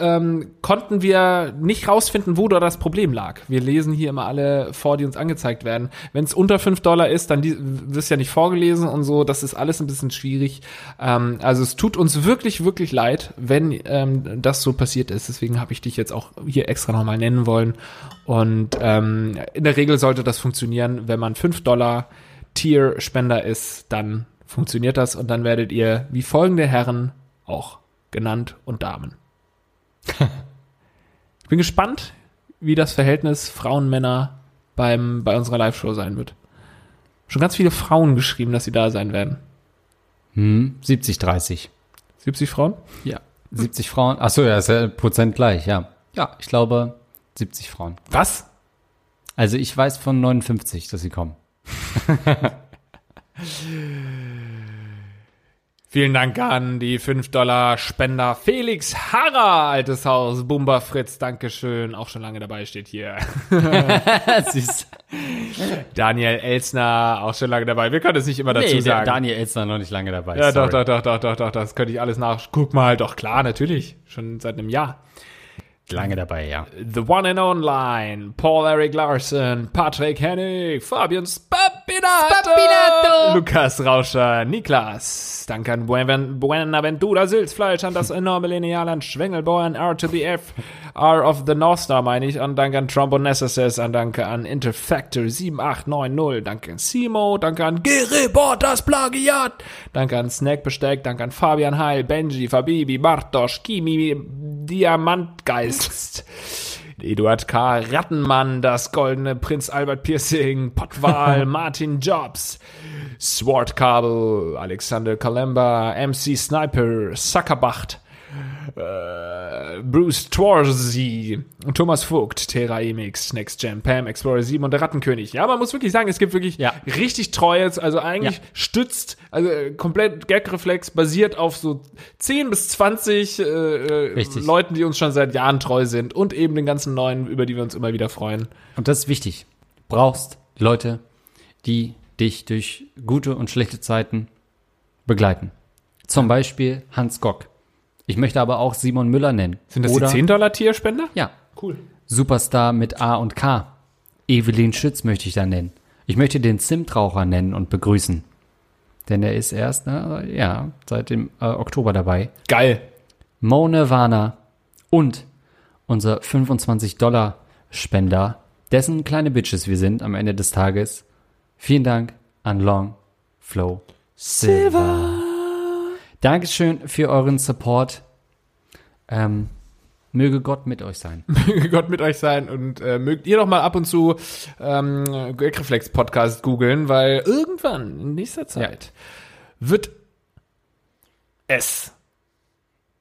ähm, konnten wir nicht rausfinden, wo da das Problem lag. Wir lesen hier immer alle vor, die uns angezeigt werden. Wenn es unter 5 Dollar ist, dann wirst ja nicht vorgelesen und so. Das ist alles ein bisschen schwierig. Ähm, also es tut uns wirklich, wirklich leid, wenn ähm, das so passiert ist. Deswegen habe ich dich jetzt auch hier extra nochmal nennen wollen. Und ähm, in der Regel sollte das funktionieren, wenn man 5 Dollar Tier-Spender ist, dann funktioniert das und dann werdet ihr wie folgende Herren auch genannt und Damen. ich bin gespannt, wie das Verhältnis Frauen-Männer beim, bei unserer Live-Show sein wird. Schon ganz viele Frauen geschrieben, dass sie da sein werden. Hm, 70, 30. 70 Frauen? Ja. 70 Frauen. Achso, ja, ist ja Prozent gleich, ja. Ja, ich glaube 70 Frauen. Was? Also ich weiß von 59, dass sie kommen. Vielen Dank an die 5-Dollar-Spender Felix Harrer, altes Haus, Bumba Fritz, Dankeschön, auch schon lange dabei steht hier. Süß. Daniel Elsner, auch schon lange dabei. Wir können es nicht immer dazu Nee, sagen. Daniel Elster noch nicht lange dabei. ja, doch, doch, doch, doch, doch, doch, das könnte ich alles nach. Guck mal, doch klar, natürlich. Schon seit einem Jahr. Lange dabei, ja. The One and Online, Paul Eric Larson, Patrick Hennig, Fabian Spapinato, Spapinato. Lukas Rauscher, Niklas, danke an Buen- Buenaventura Silzfleisch, an das enorme Lineal, an Schwengelbauer, an R2BF, R of the North Star meine ich, an danke an Trombonessus, an danke an Interfactor 7890, danke an Simo, danke an G-Report, das Plagiat, danke an Snack Besteck, danke an Fabian Heil, Benji, Fabibi, Bartosch, Kimi, Diamantgeist, Eduard K., Rattenmann, das goldene Prinz Albert Piercing, Pottwal, Martin Jobs, Swordkabel, Alexander Kalemba, MC Sniper, Suckerbacht, äh, Bruce Twarzy, Thomas Vogt, Terra Emix, Next Gen, Pam, Explorer 7 und der Rattenkönig. Ja, man muss wirklich sagen, es gibt wirklich Ja. richtig treues, also eigentlich Ja. stützt, also äh, komplett Gagreflex basiert auf so 10 bis 20 äh, äh. Leuten, die uns schon seit Jahren treu sind und eben den ganzen neuen, über die wir uns immer wieder freuen. Und das ist wichtig. Brauchst Leute, die dich durch gute und schlechte Zeiten begleiten. Zum Beispiel Hans Gock. Ich möchte aber auch Simon Müller nennen. Sind das Oder, die 10-Dollar-Tierspender? Ja. Cool. Superstar mit A und K. Evelyn Schütz möchte ich da nennen. Ich möchte den Zimtraucher nennen und begrüßen. Denn er ist erst, na, ja, seit dem äh, Oktober dabei. Geil. Mo Nirvana und unser 25-Dollar-Spender, dessen kleine Bitches wir sind am Ende des Tages. Vielen Dank an Long Flow Silver. Dankeschön für euren Support. Ähm, möge Gott mit euch sein. Möge Gott mit euch sein und äh, mögt ihr doch mal ab und zu ähm, Gagreflex Podcast googeln, weil irgendwann in nächster Zeit wird es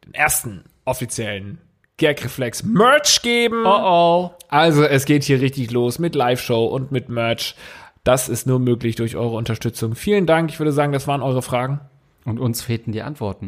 den ersten offiziellen Gagreflex Merch geben. oh. Also es geht hier richtig los mit Live-Show und mit Merch. Das ist nur möglich durch eure Unterstützung. Vielen Dank. Ich würde sagen, das waren eure Fragen. Und uns fehlten die Antworten.